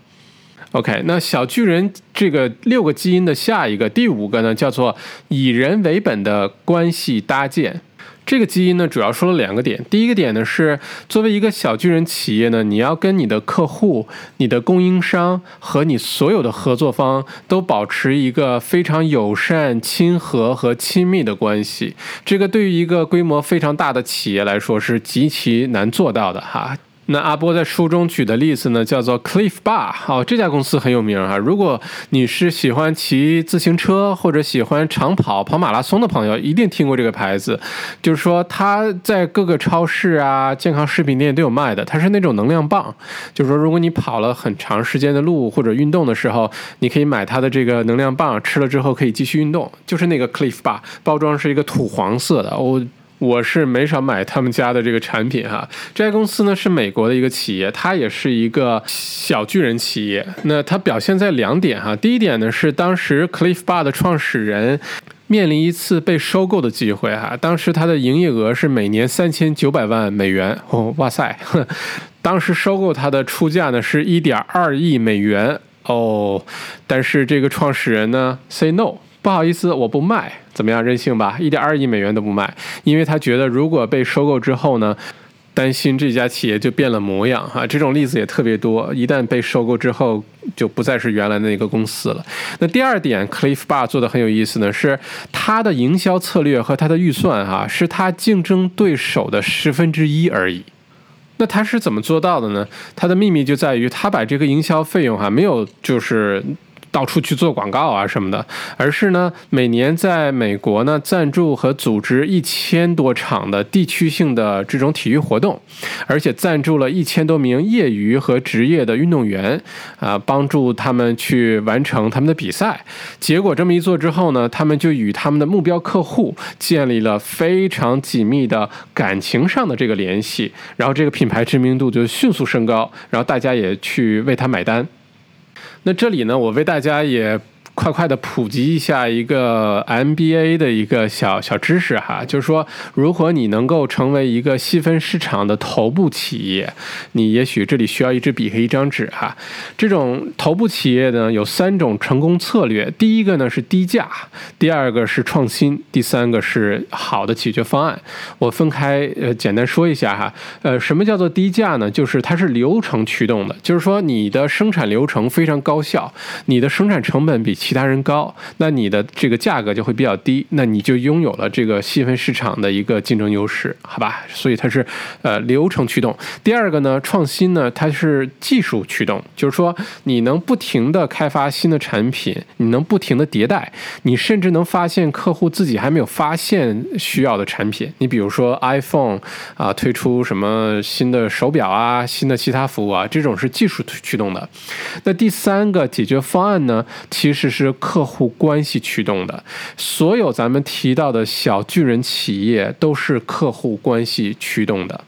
B: OK，那小巨人这个六个基因的下一个第五个呢，叫做以人为本的关系搭建。这个基因呢，主要说了两个点。第一个点呢是，作为一个小巨人企业呢，你要跟你的客户、你的供应商和你所有的合作方都保持一个非常友善、亲和和亲密的关系。这个对于一个规模非常大的企业来说是极其难做到的哈。那阿波在书中举的例子呢，叫做 Cliff Bar，哦，这家公司很有名哈。如果你是喜欢骑自行车或者喜欢长跑、跑马拉松的朋友，一定听过这个牌子。就是说，它在各个超市啊、健康食品店都有卖的。它是那种能量棒，就是说，如果你跑了很长时间的路或者运动的时候，你可以买它的这个能量棒，吃了之后可以继续运动。就是那个 Cliff Bar，包装是一个土黄色的，我。我是没少买他们家的这个产品哈。这家公司呢是美国的一个企业，它也是一个小巨人企业。那它表现在两点哈。第一点呢是当时 Cliff Bar 的创始人面临一次被收购的机会哈。当时它的营业额是每年三千九百万美元哦，哇塞！当时收购它的出价呢是一点二亿美元哦，但是这个创始人呢 say no。不好意思，我不卖，怎么样？任性吧，一点二亿美元都不卖，因为他觉得如果被收购之后呢，担心这家企业就变了模样哈。这种例子也特别多，一旦被收购之后，就不再是原来那个公司了。那第二点，Cliff Bar 做的很有意思呢，是他的营销策略和他的预算哈，是他竞争对手的十分之一而已。那他是怎么做到的呢？他的秘密就在于他把这个营销费用哈，没有就是。到处去做广告啊什么的，而是呢每年在美国呢赞助和组织一千多场的地区性的这种体育活动，而且赞助了一千多名业余和职业的运动员，啊，帮助他们去完成他们的比赛。结果这么一做之后呢，他们就与他们的目标客户建立了非常紧密的感情上的这个联系，然后这个品牌知名度就迅速升高，然后大家也去为他买单。那这里呢，我为大家也。快快的普及一下一个 MBA 的一个小小知识哈，就是说，如果你能够成为一个细分市场的头部企业，你也许这里需要一支笔和一张纸哈。这种头部企业呢，有三种成功策略：第一个呢是低价，第二个是创新，第三个是好的解决方案。我分开呃简单说一下哈。呃，什么叫做低价呢？就是它是流程驱动的，就是说你的生产流程非常高效，你的生产成本比。其他人高，那你的这个价格就会比较低，那你就拥有了这个细分市场的一个竞争优势，好吧？所以它是呃流程驱动。第二个呢，创新呢，它是技术驱动，就是说你能不停的开发新的产品，你能不停的迭代，你甚至能发现客户自己还没有发现需要的产品。你比如说 iPhone 啊，推出什么新的手表啊，新的其他服务啊，这种是技术驱动的。那第三个解决方案呢，其实是。是客户关系驱动的，所有咱们提到的小巨人企业都是客户关系驱动的。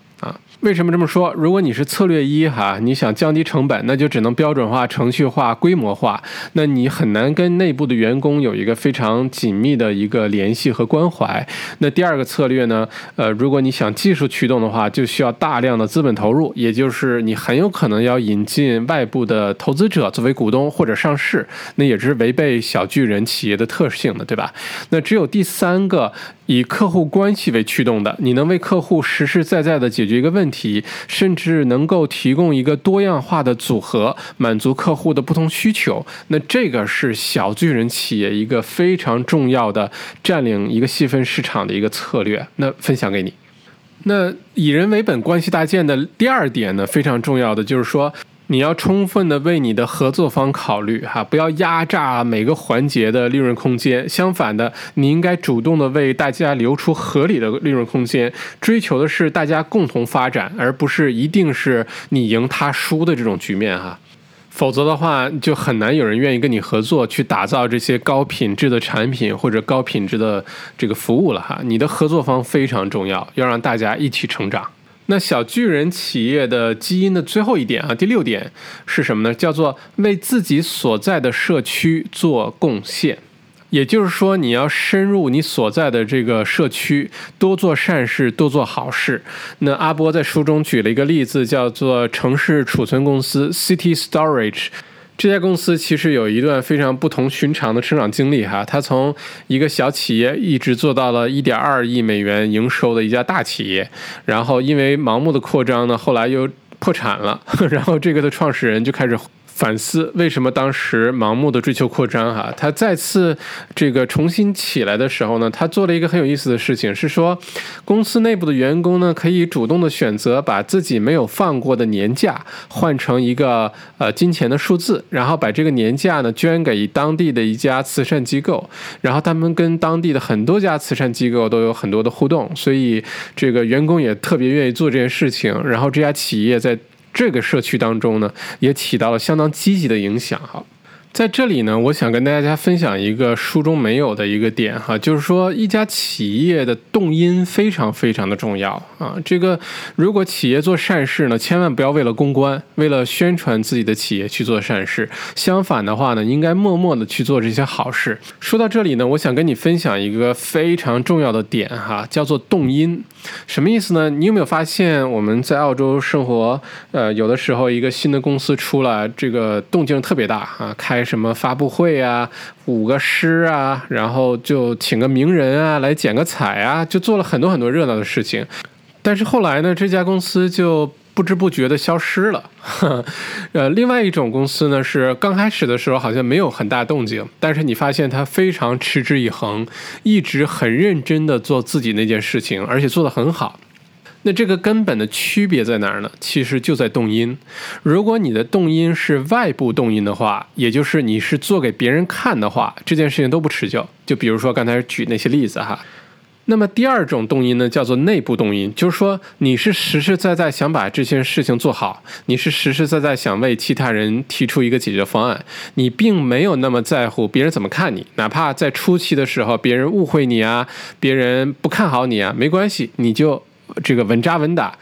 B: 为什么这么说？如果你是策略一哈，你想降低成本，那就只能标准化、程序化、规模化，那你很难跟内部的员工有一个非常紧密的一个联系和关怀。那第二个策略呢？呃，如果你想技术驱动的话，就需要大量的资本投入，也就是你很有可能要引进外部的投资者作为股东或者上市，那也是违背小巨人企业的特性的，对吧？那只有第三个。以客户关系为驱动的，你能为客户实实在在的解决一个问题，甚至能够提供一个多样化的组合，满足客户的不同需求。那这个是小巨人企业一个非常重要的占领一个细分市场的一个策略。那分享给你。那以人为本关系搭建的第二点呢，非常重要的就是说。你要充分的为你的合作方考虑哈，不要压榨每个环节的利润空间。相反的，你应该主动的为大家留出合理的利润空间，追求的是大家共同发展，而不是一定是你赢他输的这种局面哈。否则的话，就很难有人愿意跟你合作，去打造这些高品质的产品或者高品质的这个服务了哈。你的合作方非常重要，要让大家一起成长。那小巨人企业的基因的最后一点啊，第六点是什么呢？叫做为自己所在的社区做贡献。也就是说，你要深入你所在的这个社区，多做善事，多做好事。那阿波在书中举了一个例子，叫做城市储存公司 City Storage。这家公司其实有一段非常不同寻常的成长经历哈，它从一个小企业一直做到了一点二亿美元营收的一家大企业，然后因为盲目的扩张呢，后来又破产了，然后这个的创始人就开始。反思为什么当时盲目的追求扩张哈？他再次这个重新起来的时候呢，他做了一个很有意思的事情，是说公司内部的员工呢可以主动的选择把自己没有放过的年假换成一个呃金钱的数字，然后把这个年假呢捐给当地的一家慈善机构，然后他们跟当地的很多家慈善机构都有很多的互动，所以这个员工也特别愿意做这件事情，然后这家企业在。这个社区当中呢，也起到了相当积极的影响哈。在这里呢，我想跟大家分享一个书中没有的一个点哈，就是说一家企业的动因非常非常的重要啊。这个如果企业做善事呢，千万不要为了公关、为了宣传自己的企业去做善事，相反的话呢，应该默默的去做这些好事。说到这里呢，我想跟你分享一个非常重要的点哈，叫做动因。什么意思呢？你有没有发现我们在澳洲生活，呃，有的时候一个新的公司出来，这个动静特别大啊，开什么发布会啊，舞个狮啊，然后就请个名人啊来剪个彩啊，就做了很多很多热闹的事情。但是后来呢，这家公司就。不知不觉的消失了，呃，另外一种公司呢是刚开始的时候好像没有很大动静，但是你发现他非常持之以恒，一直很认真的做自己那件事情，而且做得很好。那这个根本的区别在哪儿呢？其实就在动因。如果你的动因是外部动因的话，也就是你是做给别人看的话，这件事情都不持久。就比如说刚才举那些例子哈。那么第二种动因呢，叫做内部动因，就是说你是实实在在想把这件事情做好，你是实实在在想为其他人提出一个解决方案，你并没有那么在乎别人怎么看你，哪怕在初期的时候别人误会你啊，别人不看好你啊，没关系，你就这个稳扎稳打。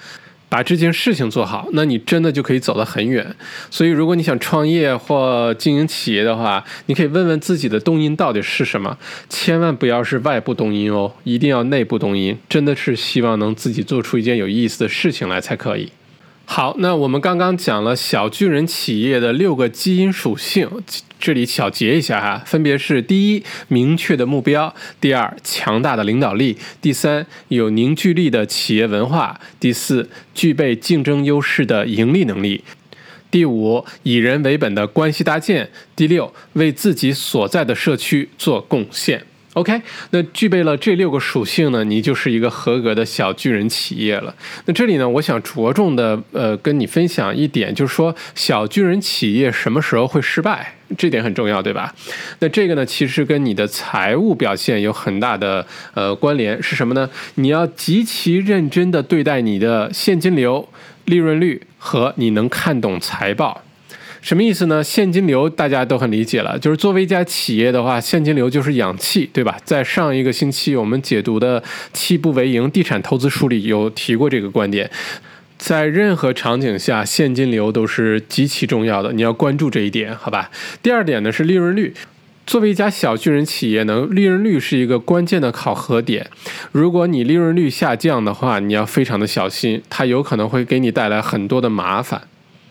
B: 把这件事情做好，那你真的就可以走得很远。所以，如果你想创业或经营企业的话，你可以问问自己的动因到底是什么，千万不要是外部动因哦，一定要内部动因。真的是希望能自己做出一件有意思的事情来才可以。好，那我们刚刚讲了小巨人企业的六个基因属性。这里小结一下哈，分别是：第一，明确的目标；第二，强大的领导力；第三，有凝聚力的企业文化；第四，具备竞争优势的盈利能力；第五，以人为本的关系搭建；第六，为自己所在的社区做贡献。OK，那具备了这六个属性呢，你就是一个合格的小巨人企业了。那这里呢，我想着重的呃跟你分享一点，就是说小巨人企业什么时候会失败，这点很重要，对吧？那这个呢，其实跟你的财务表现有很大的呃关联，是什么呢？你要极其认真的对待你的现金流、利润率和你能看懂财报。什么意思呢？现金流大家都很理解了，就是作为一家企业的话，现金流就是氧气，对吧？在上一个星期我们解读的《气不为营地产投资书》里有提过这个观点，在任何场景下，现金流都是极其重要的，你要关注这一点，好吧？第二点呢是利润率，作为一家小巨人企业呢，利润率是一个关键的考核点，如果你利润率下降的话，你要非常的小心，它有可能会给你带来很多的麻烦。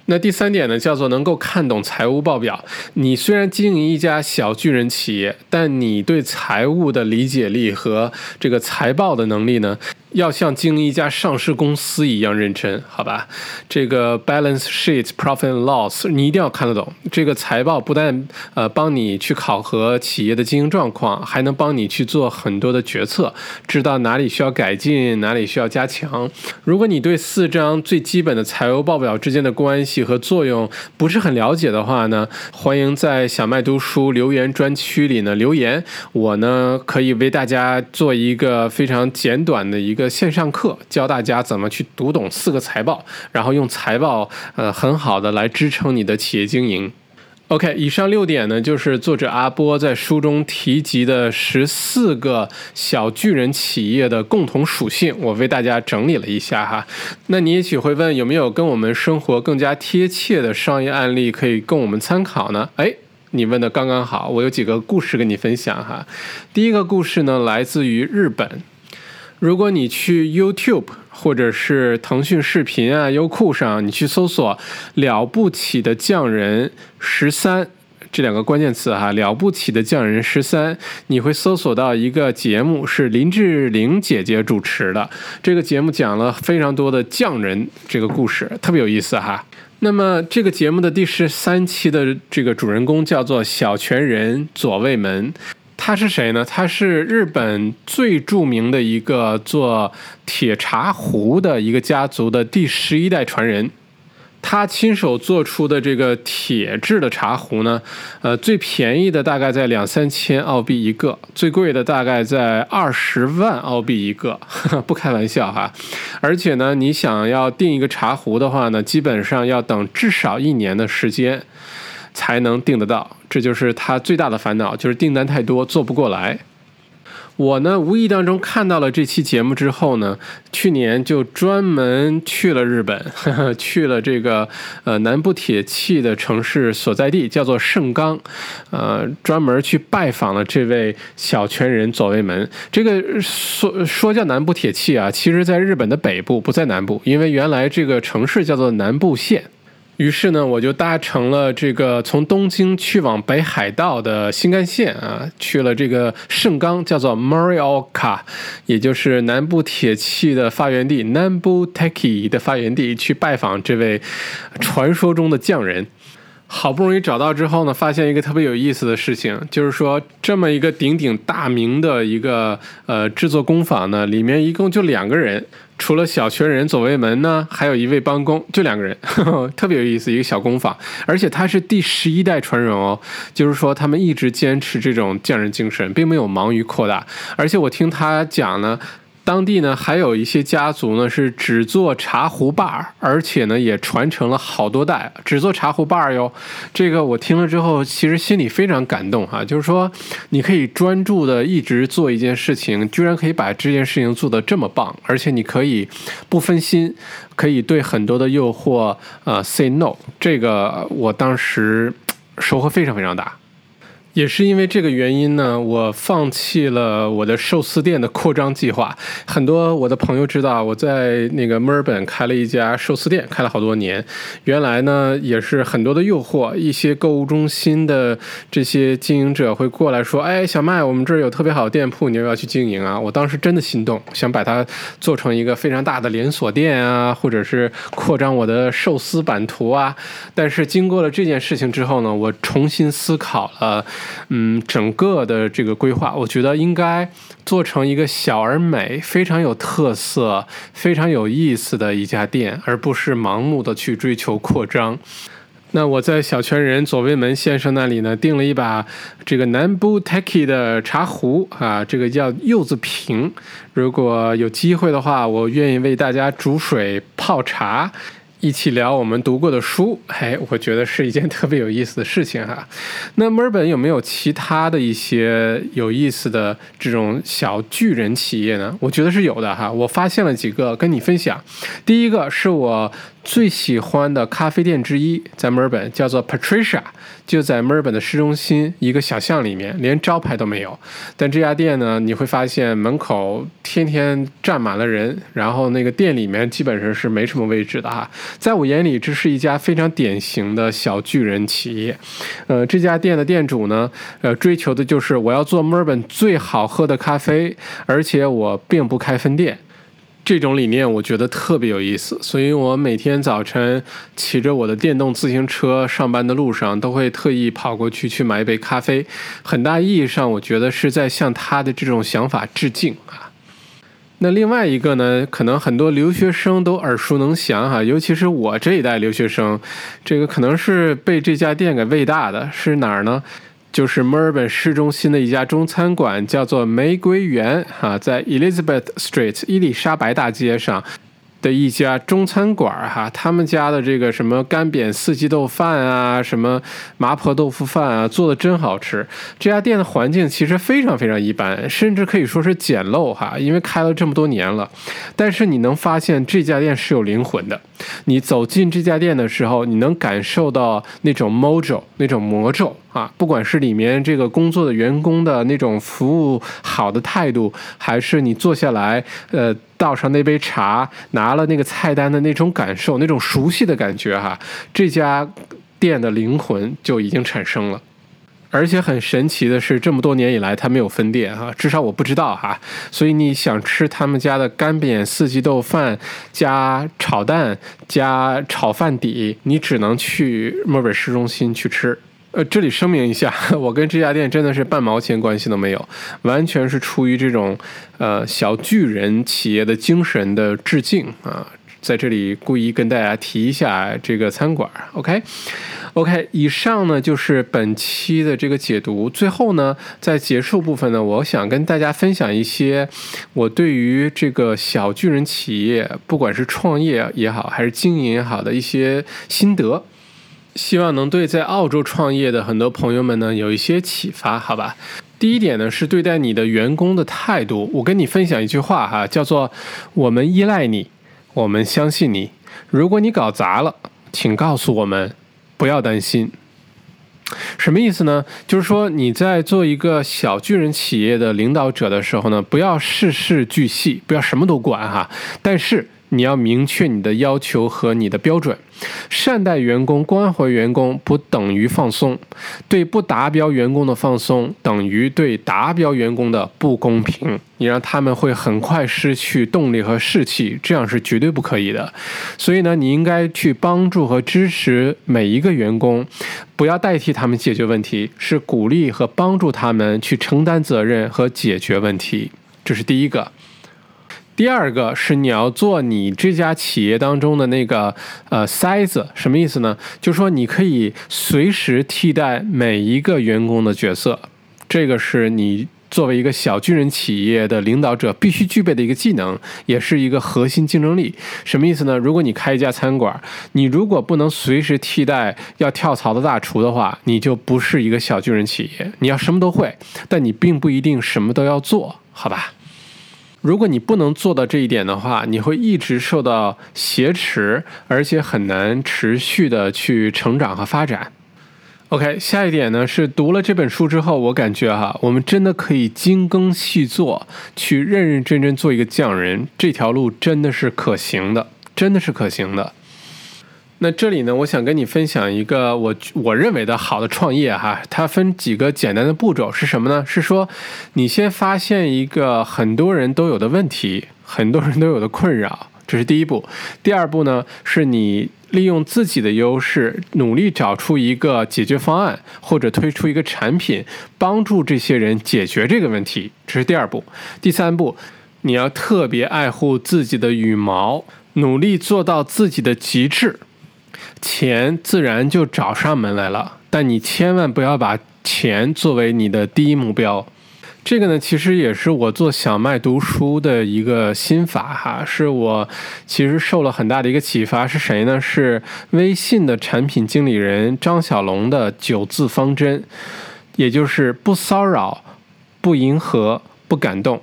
B: 那第三点呢，叫做能够看懂财务报表。你虽然经营一家小巨人企业，但你对财务的理解力和这个财报的能力呢？要像经营一家上市公司一样认真，好吧？这个 balance sheet profit and loss 你一定要看得懂。这个财报不但呃帮你去考核企业的经营状况，还能帮你去做很多的决策，知道哪里需要改进，哪里需要加强。如果你对四张最基本的财务报表之间的关系和作用不是很了解的话呢，欢迎在小麦读书留言专区里呢留言，我呢可以为大家做一个非常简短的一个。线上课教大家怎么去读懂四个财报，然后用财报呃很好的来支撑你的企业经营。OK，以上六点呢，就是作者阿波在书中提及的十四个小巨人企业的共同属性，我为大家整理了一下哈。那你也许会问，有没有跟我们生活更加贴切的商业案例可以供我们参考呢？哎，你问的刚刚好，我有几个故事跟你分享哈。第一个故事呢，来自于日本。如果你去 YouTube 或者是腾讯视频啊、优酷上，你去搜索“了不起的匠人十三”这两个关键词哈，“了不起的匠人十三”，你会搜索到一个节目，是林志玲姐姐主持的。这个节目讲了非常多的匠人这个故事，特别有意思哈。那么这个节目的第十三期的这个主人公叫做小泉人左卫门。他是谁呢？他是日本最著名的一个做铁茶壶的一个家族的第十一代传人。他亲手做出的这个铁制的茶壶呢，呃，最便宜的大概在两三千澳币一个，最贵的大概在二十万澳币一个，不开玩笑哈。而且呢，你想要订一个茶壶的话呢，基本上要等至少一年的时间。才能订得到，这就是他最大的烦恼，就是订单太多做不过来。我呢，无意当中看到了这期节目之后呢，去年就专门去了日本，呵 呵去了这个呃南部铁器的城市所在地，叫做盛冈，呃，专门去拜访了这位小泉人左卫门。这个说说叫南部铁器啊，其实在日本的北部，不在南部，因为原来这个城市叫做南部县。于是呢，我就搭乘了这个从东京去往北海道的新干线啊，去了这个盛冈，叫做 Morioka，也就是南部铁器的发源地，南部 Teki 的发源地，去拜访这位传说中的匠人。好不容易找到之后呢，发现一个特别有意思的事情，就是说这么一个鼎鼎大名的一个呃制作工坊呢，里面一共就两个人，除了小泉人左卫门呢，还有一位帮工，就两个人，呵 呵特别有意思一个小工坊，而且他是第十一代传人哦，就是说他们一直坚持这种匠人精神，并没有忙于扩大，而且我听他讲呢。当地呢还有一些家族呢是只做茶壶把儿，而且呢也传承了好多代，只做茶壶把儿哟。这个我听了之后，其实心里非常感动哈。就是说，你可以专注的一直做一件事情，居然可以把这件事情做得这么棒，而且你可以不分心，可以对很多的诱惑呃 say no。这个我当时收获非常非常大。也是因为这个原因呢，我放弃了我的寿司店的扩张计划。很多我的朋友知道，我在那个墨尔本开了一家寿司店，开了好多年。原来呢，也是很多的诱惑，一些购物中心的这些经营者会过来说：“哎，小麦，我们这儿有特别好的店铺，你要不要去经营啊？”我当时真的心动，想把它做成一个非常大的连锁店啊，或者是扩张我的寿司版图啊。但是经过了这件事情之后呢，我重新思考了。嗯，整个的这个规划，我觉得应该做成一个小而美、非常有特色、非常有意思的一家店，而不是盲目的去追求扩张。那我在小泉人左卫门先生那里呢，订了一把这个南部 Taki 的茶壶啊，这个叫柚子瓶。如果有机会的话，我愿意为大家煮水泡茶。一起聊我们读过的书，哎，我觉得是一件特别有意思的事情哈。那墨尔本有没有其他的一些有意思的这种小巨人企业呢？我觉得是有的哈。我发现了几个跟你分享。第一个是我。最喜欢的咖啡店之一在墨尔本，叫做 Patricia，就在墨尔本的市中心一个小巷里面，连招牌都没有。但这家店呢，你会发现门口天天站满了人，然后那个店里面基本上是没什么位置的哈。在我眼里，这是一家非常典型的小巨人企业。呃，这家店的店主呢，呃，追求的就是我要做墨尔本最好喝的咖啡，而且我并不开分店。这种理念我觉得特别有意思，所以我每天早晨骑着我的电动自行车上班的路上，都会特意跑过去去买一杯咖啡。很大意义上，我觉得是在向他的这种想法致敬啊。那另外一个呢，可能很多留学生都耳熟能详哈，尤其是我这一代留学生，这个可能是被这家店给喂大的，是哪儿呢？就是墨尔本市中心的一家中餐馆，叫做玫瑰园，哈，在 Elizabeth Street 伊丽莎白大街上。的一家中餐馆哈，他们家的这个什么干煸四季豆饭啊，什么麻婆豆腐饭啊，做的真好吃。这家店的环境其实非常非常一般，甚至可以说是简陋哈，因为开了这么多年了。但是你能发现这家店是有灵魂的。你走进这家店的时候，你能感受到那种 mojo，那种魔咒啊，不管是里面这个工作的员工的那种服务好的态度，还是你坐下来，呃。倒上那杯茶，拿了那个菜单的那种感受，那种熟悉的感觉哈，这家店的灵魂就已经产生了。而且很神奇的是，这么多年以来它没有分店哈，至少我不知道哈。所以你想吃他们家的干煸四季豆饭加炒蛋加炒饭底，你只能去墨尔本市中心去吃。呃，这里声明一下，我跟这家店真的是半毛钱关系都没有，完全是出于这种呃小巨人企业的精神的致敬啊，在这里故意跟大家提一下这个餐馆，OK，OK，以上呢就是本期的这个解读，最后呢在结束部分呢，我想跟大家分享一些我对于这个小巨人企业，不管是创业也好，还是经营也好的一些心得。希望能对在澳洲创业的很多朋友们呢有一些启发，好吧？第一点呢是对待你的员工的态度。我跟你分享一句话哈，叫做“我们依赖你，我们相信你。如果你搞砸了，请告诉我们，不要担心。”什么意思呢？就是说你在做一个小巨人企业的领导者的时候呢，不要事事俱细，不要什么都管哈。但是你要明确你的要求和你的标准。善待员工、关怀员工不等于放松，对不达标员工的放松等于对达标员工的不公平。你让他们会很快失去动力和士气，这样是绝对不可以的。所以呢，你应该去帮助和支持每一个员工，不要代替他们解决问题，是鼓励和帮助他们去承担责任和解决问题。这是第一个。第二个是你要做你这家企业当中的那个呃筛子，什么意思呢？就是说你可以随时替代每一个员工的角色，这个是你作为一个小巨人企业的领导者必须具备的一个技能，也是一个核心竞争力。什么意思呢？如果你开一家餐馆，你如果不能随时替代要跳槽的大厨的话，你就不是一个小巨人企业。你要什么都会，但你并不一定什么都要做，好吧？如果你不能做到这一点的话，你会一直受到挟持，而且很难持续的去成长和发展。OK，下一点呢是读了这本书之后，我感觉哈，我们真的可以精耕细作，去认认真真做一个匠人，这条路真的是可行的，真的是可行的。那这里呢，我想跟你分享一个我我认为的好的创业哈，它分几个简单的步骤是什么呢？是说你先发现一个很多人都有的问题，很多人都有的困扰，这是第一步。第二步呢，是你利用自己的优势，努力找出一个解决方案，或者推出一个产品，帮助这些人解决这个问题，这是第二步。第三步，你要特别爱护自己的羽毛，努力做到自己的极致。钱自然就找上门来了，但你千万不要把钱作为你的第一目标。这个呢，其实也是我做小麦读书的一个心法哈，是我其实受了很大的一个启发。是谁呢？是微信的产品经理人张小龙的九字方针，也就是不骚扰、不迎合、不感动。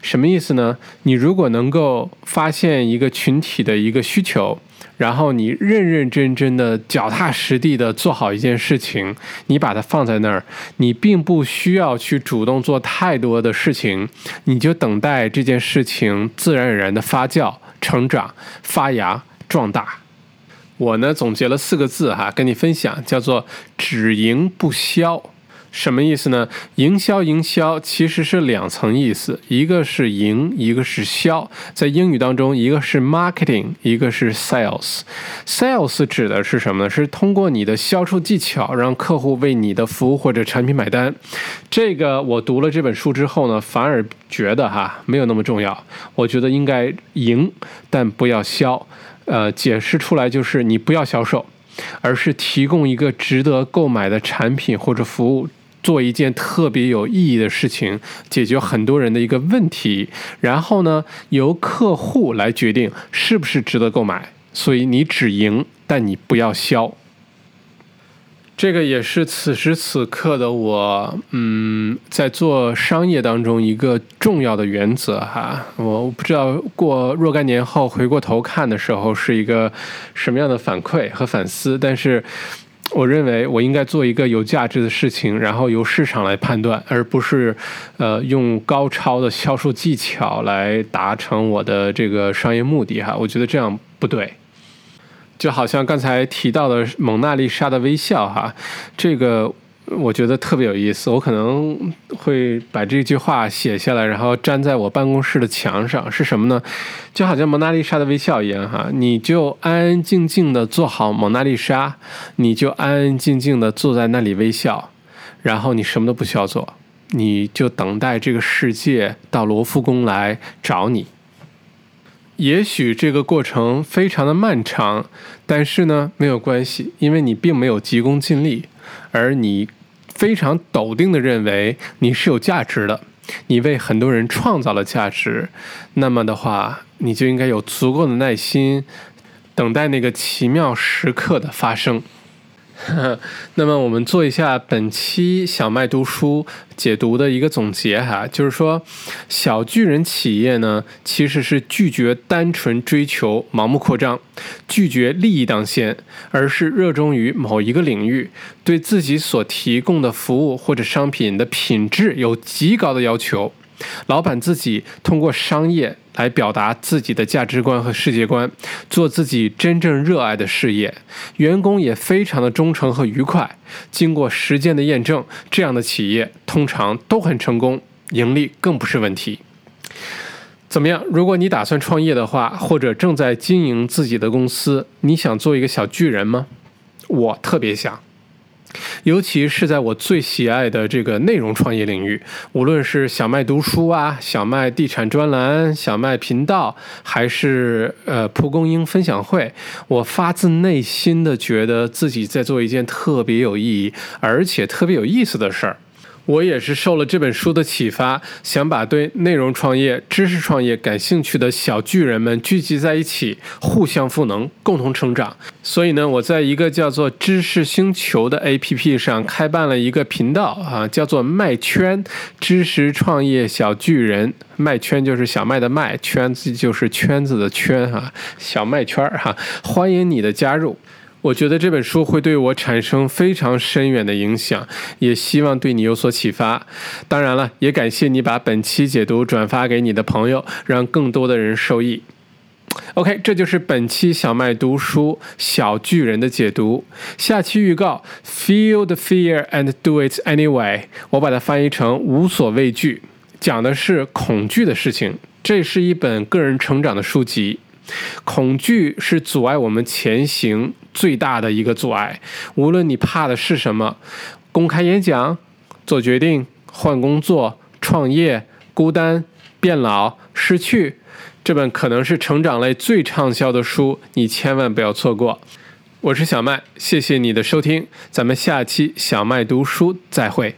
B: 什么意思呢？你如果能够发现一个群体的一个需求。然后你认认真真的、脚踏实地的做好一件事情，你把它放在那儿，你并不需要去主动做太多的事情，你就等待这件事情自然而然的发酵、成长、发芽、壮大。我呢总结了四个字哈，跟你分享，叫做“只赢不消”。什么意思呢？营销，营销其实是两层意思，一个是营，一个是销。在英语当中，一个是 marketing，一个是 sales。sales 指的是什么呢？是通过你的销售技巧，让客户为你的服务或者产品买单。这个我读了这本书之后呢，反而觉得哈没有那么重要。我觉得应该赢，但不要销。呃，解释出来就是你不要销售，而是提供一个值得购买的产品或者服务。做一件特别有意义的事情，解决很多人的一个问题，然后呢，由客户来决定是不是值得购买。所以你只赢，但你不要销。这个也是此时此刻的我，嗯，在做商业当中一个重要的原则哈。我不知道过若干年后回过头看的时候是一个什么样的反馈和反思，但是。我认为我应该做一个有价值的事情，然后由市场来判断，而不是，呃，用高超的销售技巧来达成我的这个商业目的哈。我觉得这样不对。就好像刚才提到的蒙娜丽莎的微笑哈，这个。我觉得特别有意思，我可能会把这句话写下来，然后粘在我办公室的墙上。是什么呢？就好像蒙娜丽莎的微笑一样，哈，你就安安静静的做好蒙娜丽莎，你就安安静静的坐在那里微笑，然后你什么都不需要做，你就等待这个世界到罗浮宫来找你。也许这个过程非常的漫长，但是呢，没有关系，因为你并没有急功近利，而你。非常笃定的认为你是有价值的，你为很多人创造了价值，那么的话，你就应该有足够的耐心，等待那个奇妙时刻的发生。那么我们做一下本期小麦读书解读的一个总结哈，就是说，小巨人企业呢，其实是拒绝单纯追求盲目扩张，拒绝利益当先，而是热衷于某一个领域，对自己所提供的服务或者商品的品质有极高的要求。老板自己通过商业来表达自己的价值观和世界观，做自己真正热爱的事业，员工也非常的忠诚和愉快。经过实践的验证，这样的企业通常都很成功，盈利更不是问题。怎么样？如果你打算创业的话，或者正在经营自己的公司，你想做一个小巨人吗？我特别想，尤其是在我最喜爱的这个内容创业领域，无论是小麦读书啊、小麦地产专栏、小麦频道，还是呃蒲公英分享会，我发自内心的觉得自己在做一件特别有意义而且特别有意思的事儿。我也是受了这本书的启发，想把对内容创业、知识创业感兴趣的小巨人们聚集在一起，互相赋能，共同成长。所以呢，我在一个叫做“知识星球”的 APP 上开办了一个频道啊，叫做“麦圈知识创业小巨人”。麦圈就是小麦的麦，圈子就是圈子的圈哈，小麦圈哈，欢迎你的加入。我觉得这本书会对我产生非常深远的影响，也希望对你有所启发。当然了，也感谢你把本期解读转发给你的朋友，让更多的人受益。OK，这就是本期小麦读书小巨人的解读。下期预告：Feel the fear and do it anyway。我把它翻译成无所畏惧，讲的是恐惧的事情。这是一本个人成长的书籍。恐惧是阻碍我们前行最大的一个阻碍。无论你怕的是什么，公开演讲、做决定、换工作、创业、孤单、变老、失去，这本可能是成长类最畅销的书，你千万不要错过。我是小麦，谢谢你的收听，咱们下期小麦读书再会。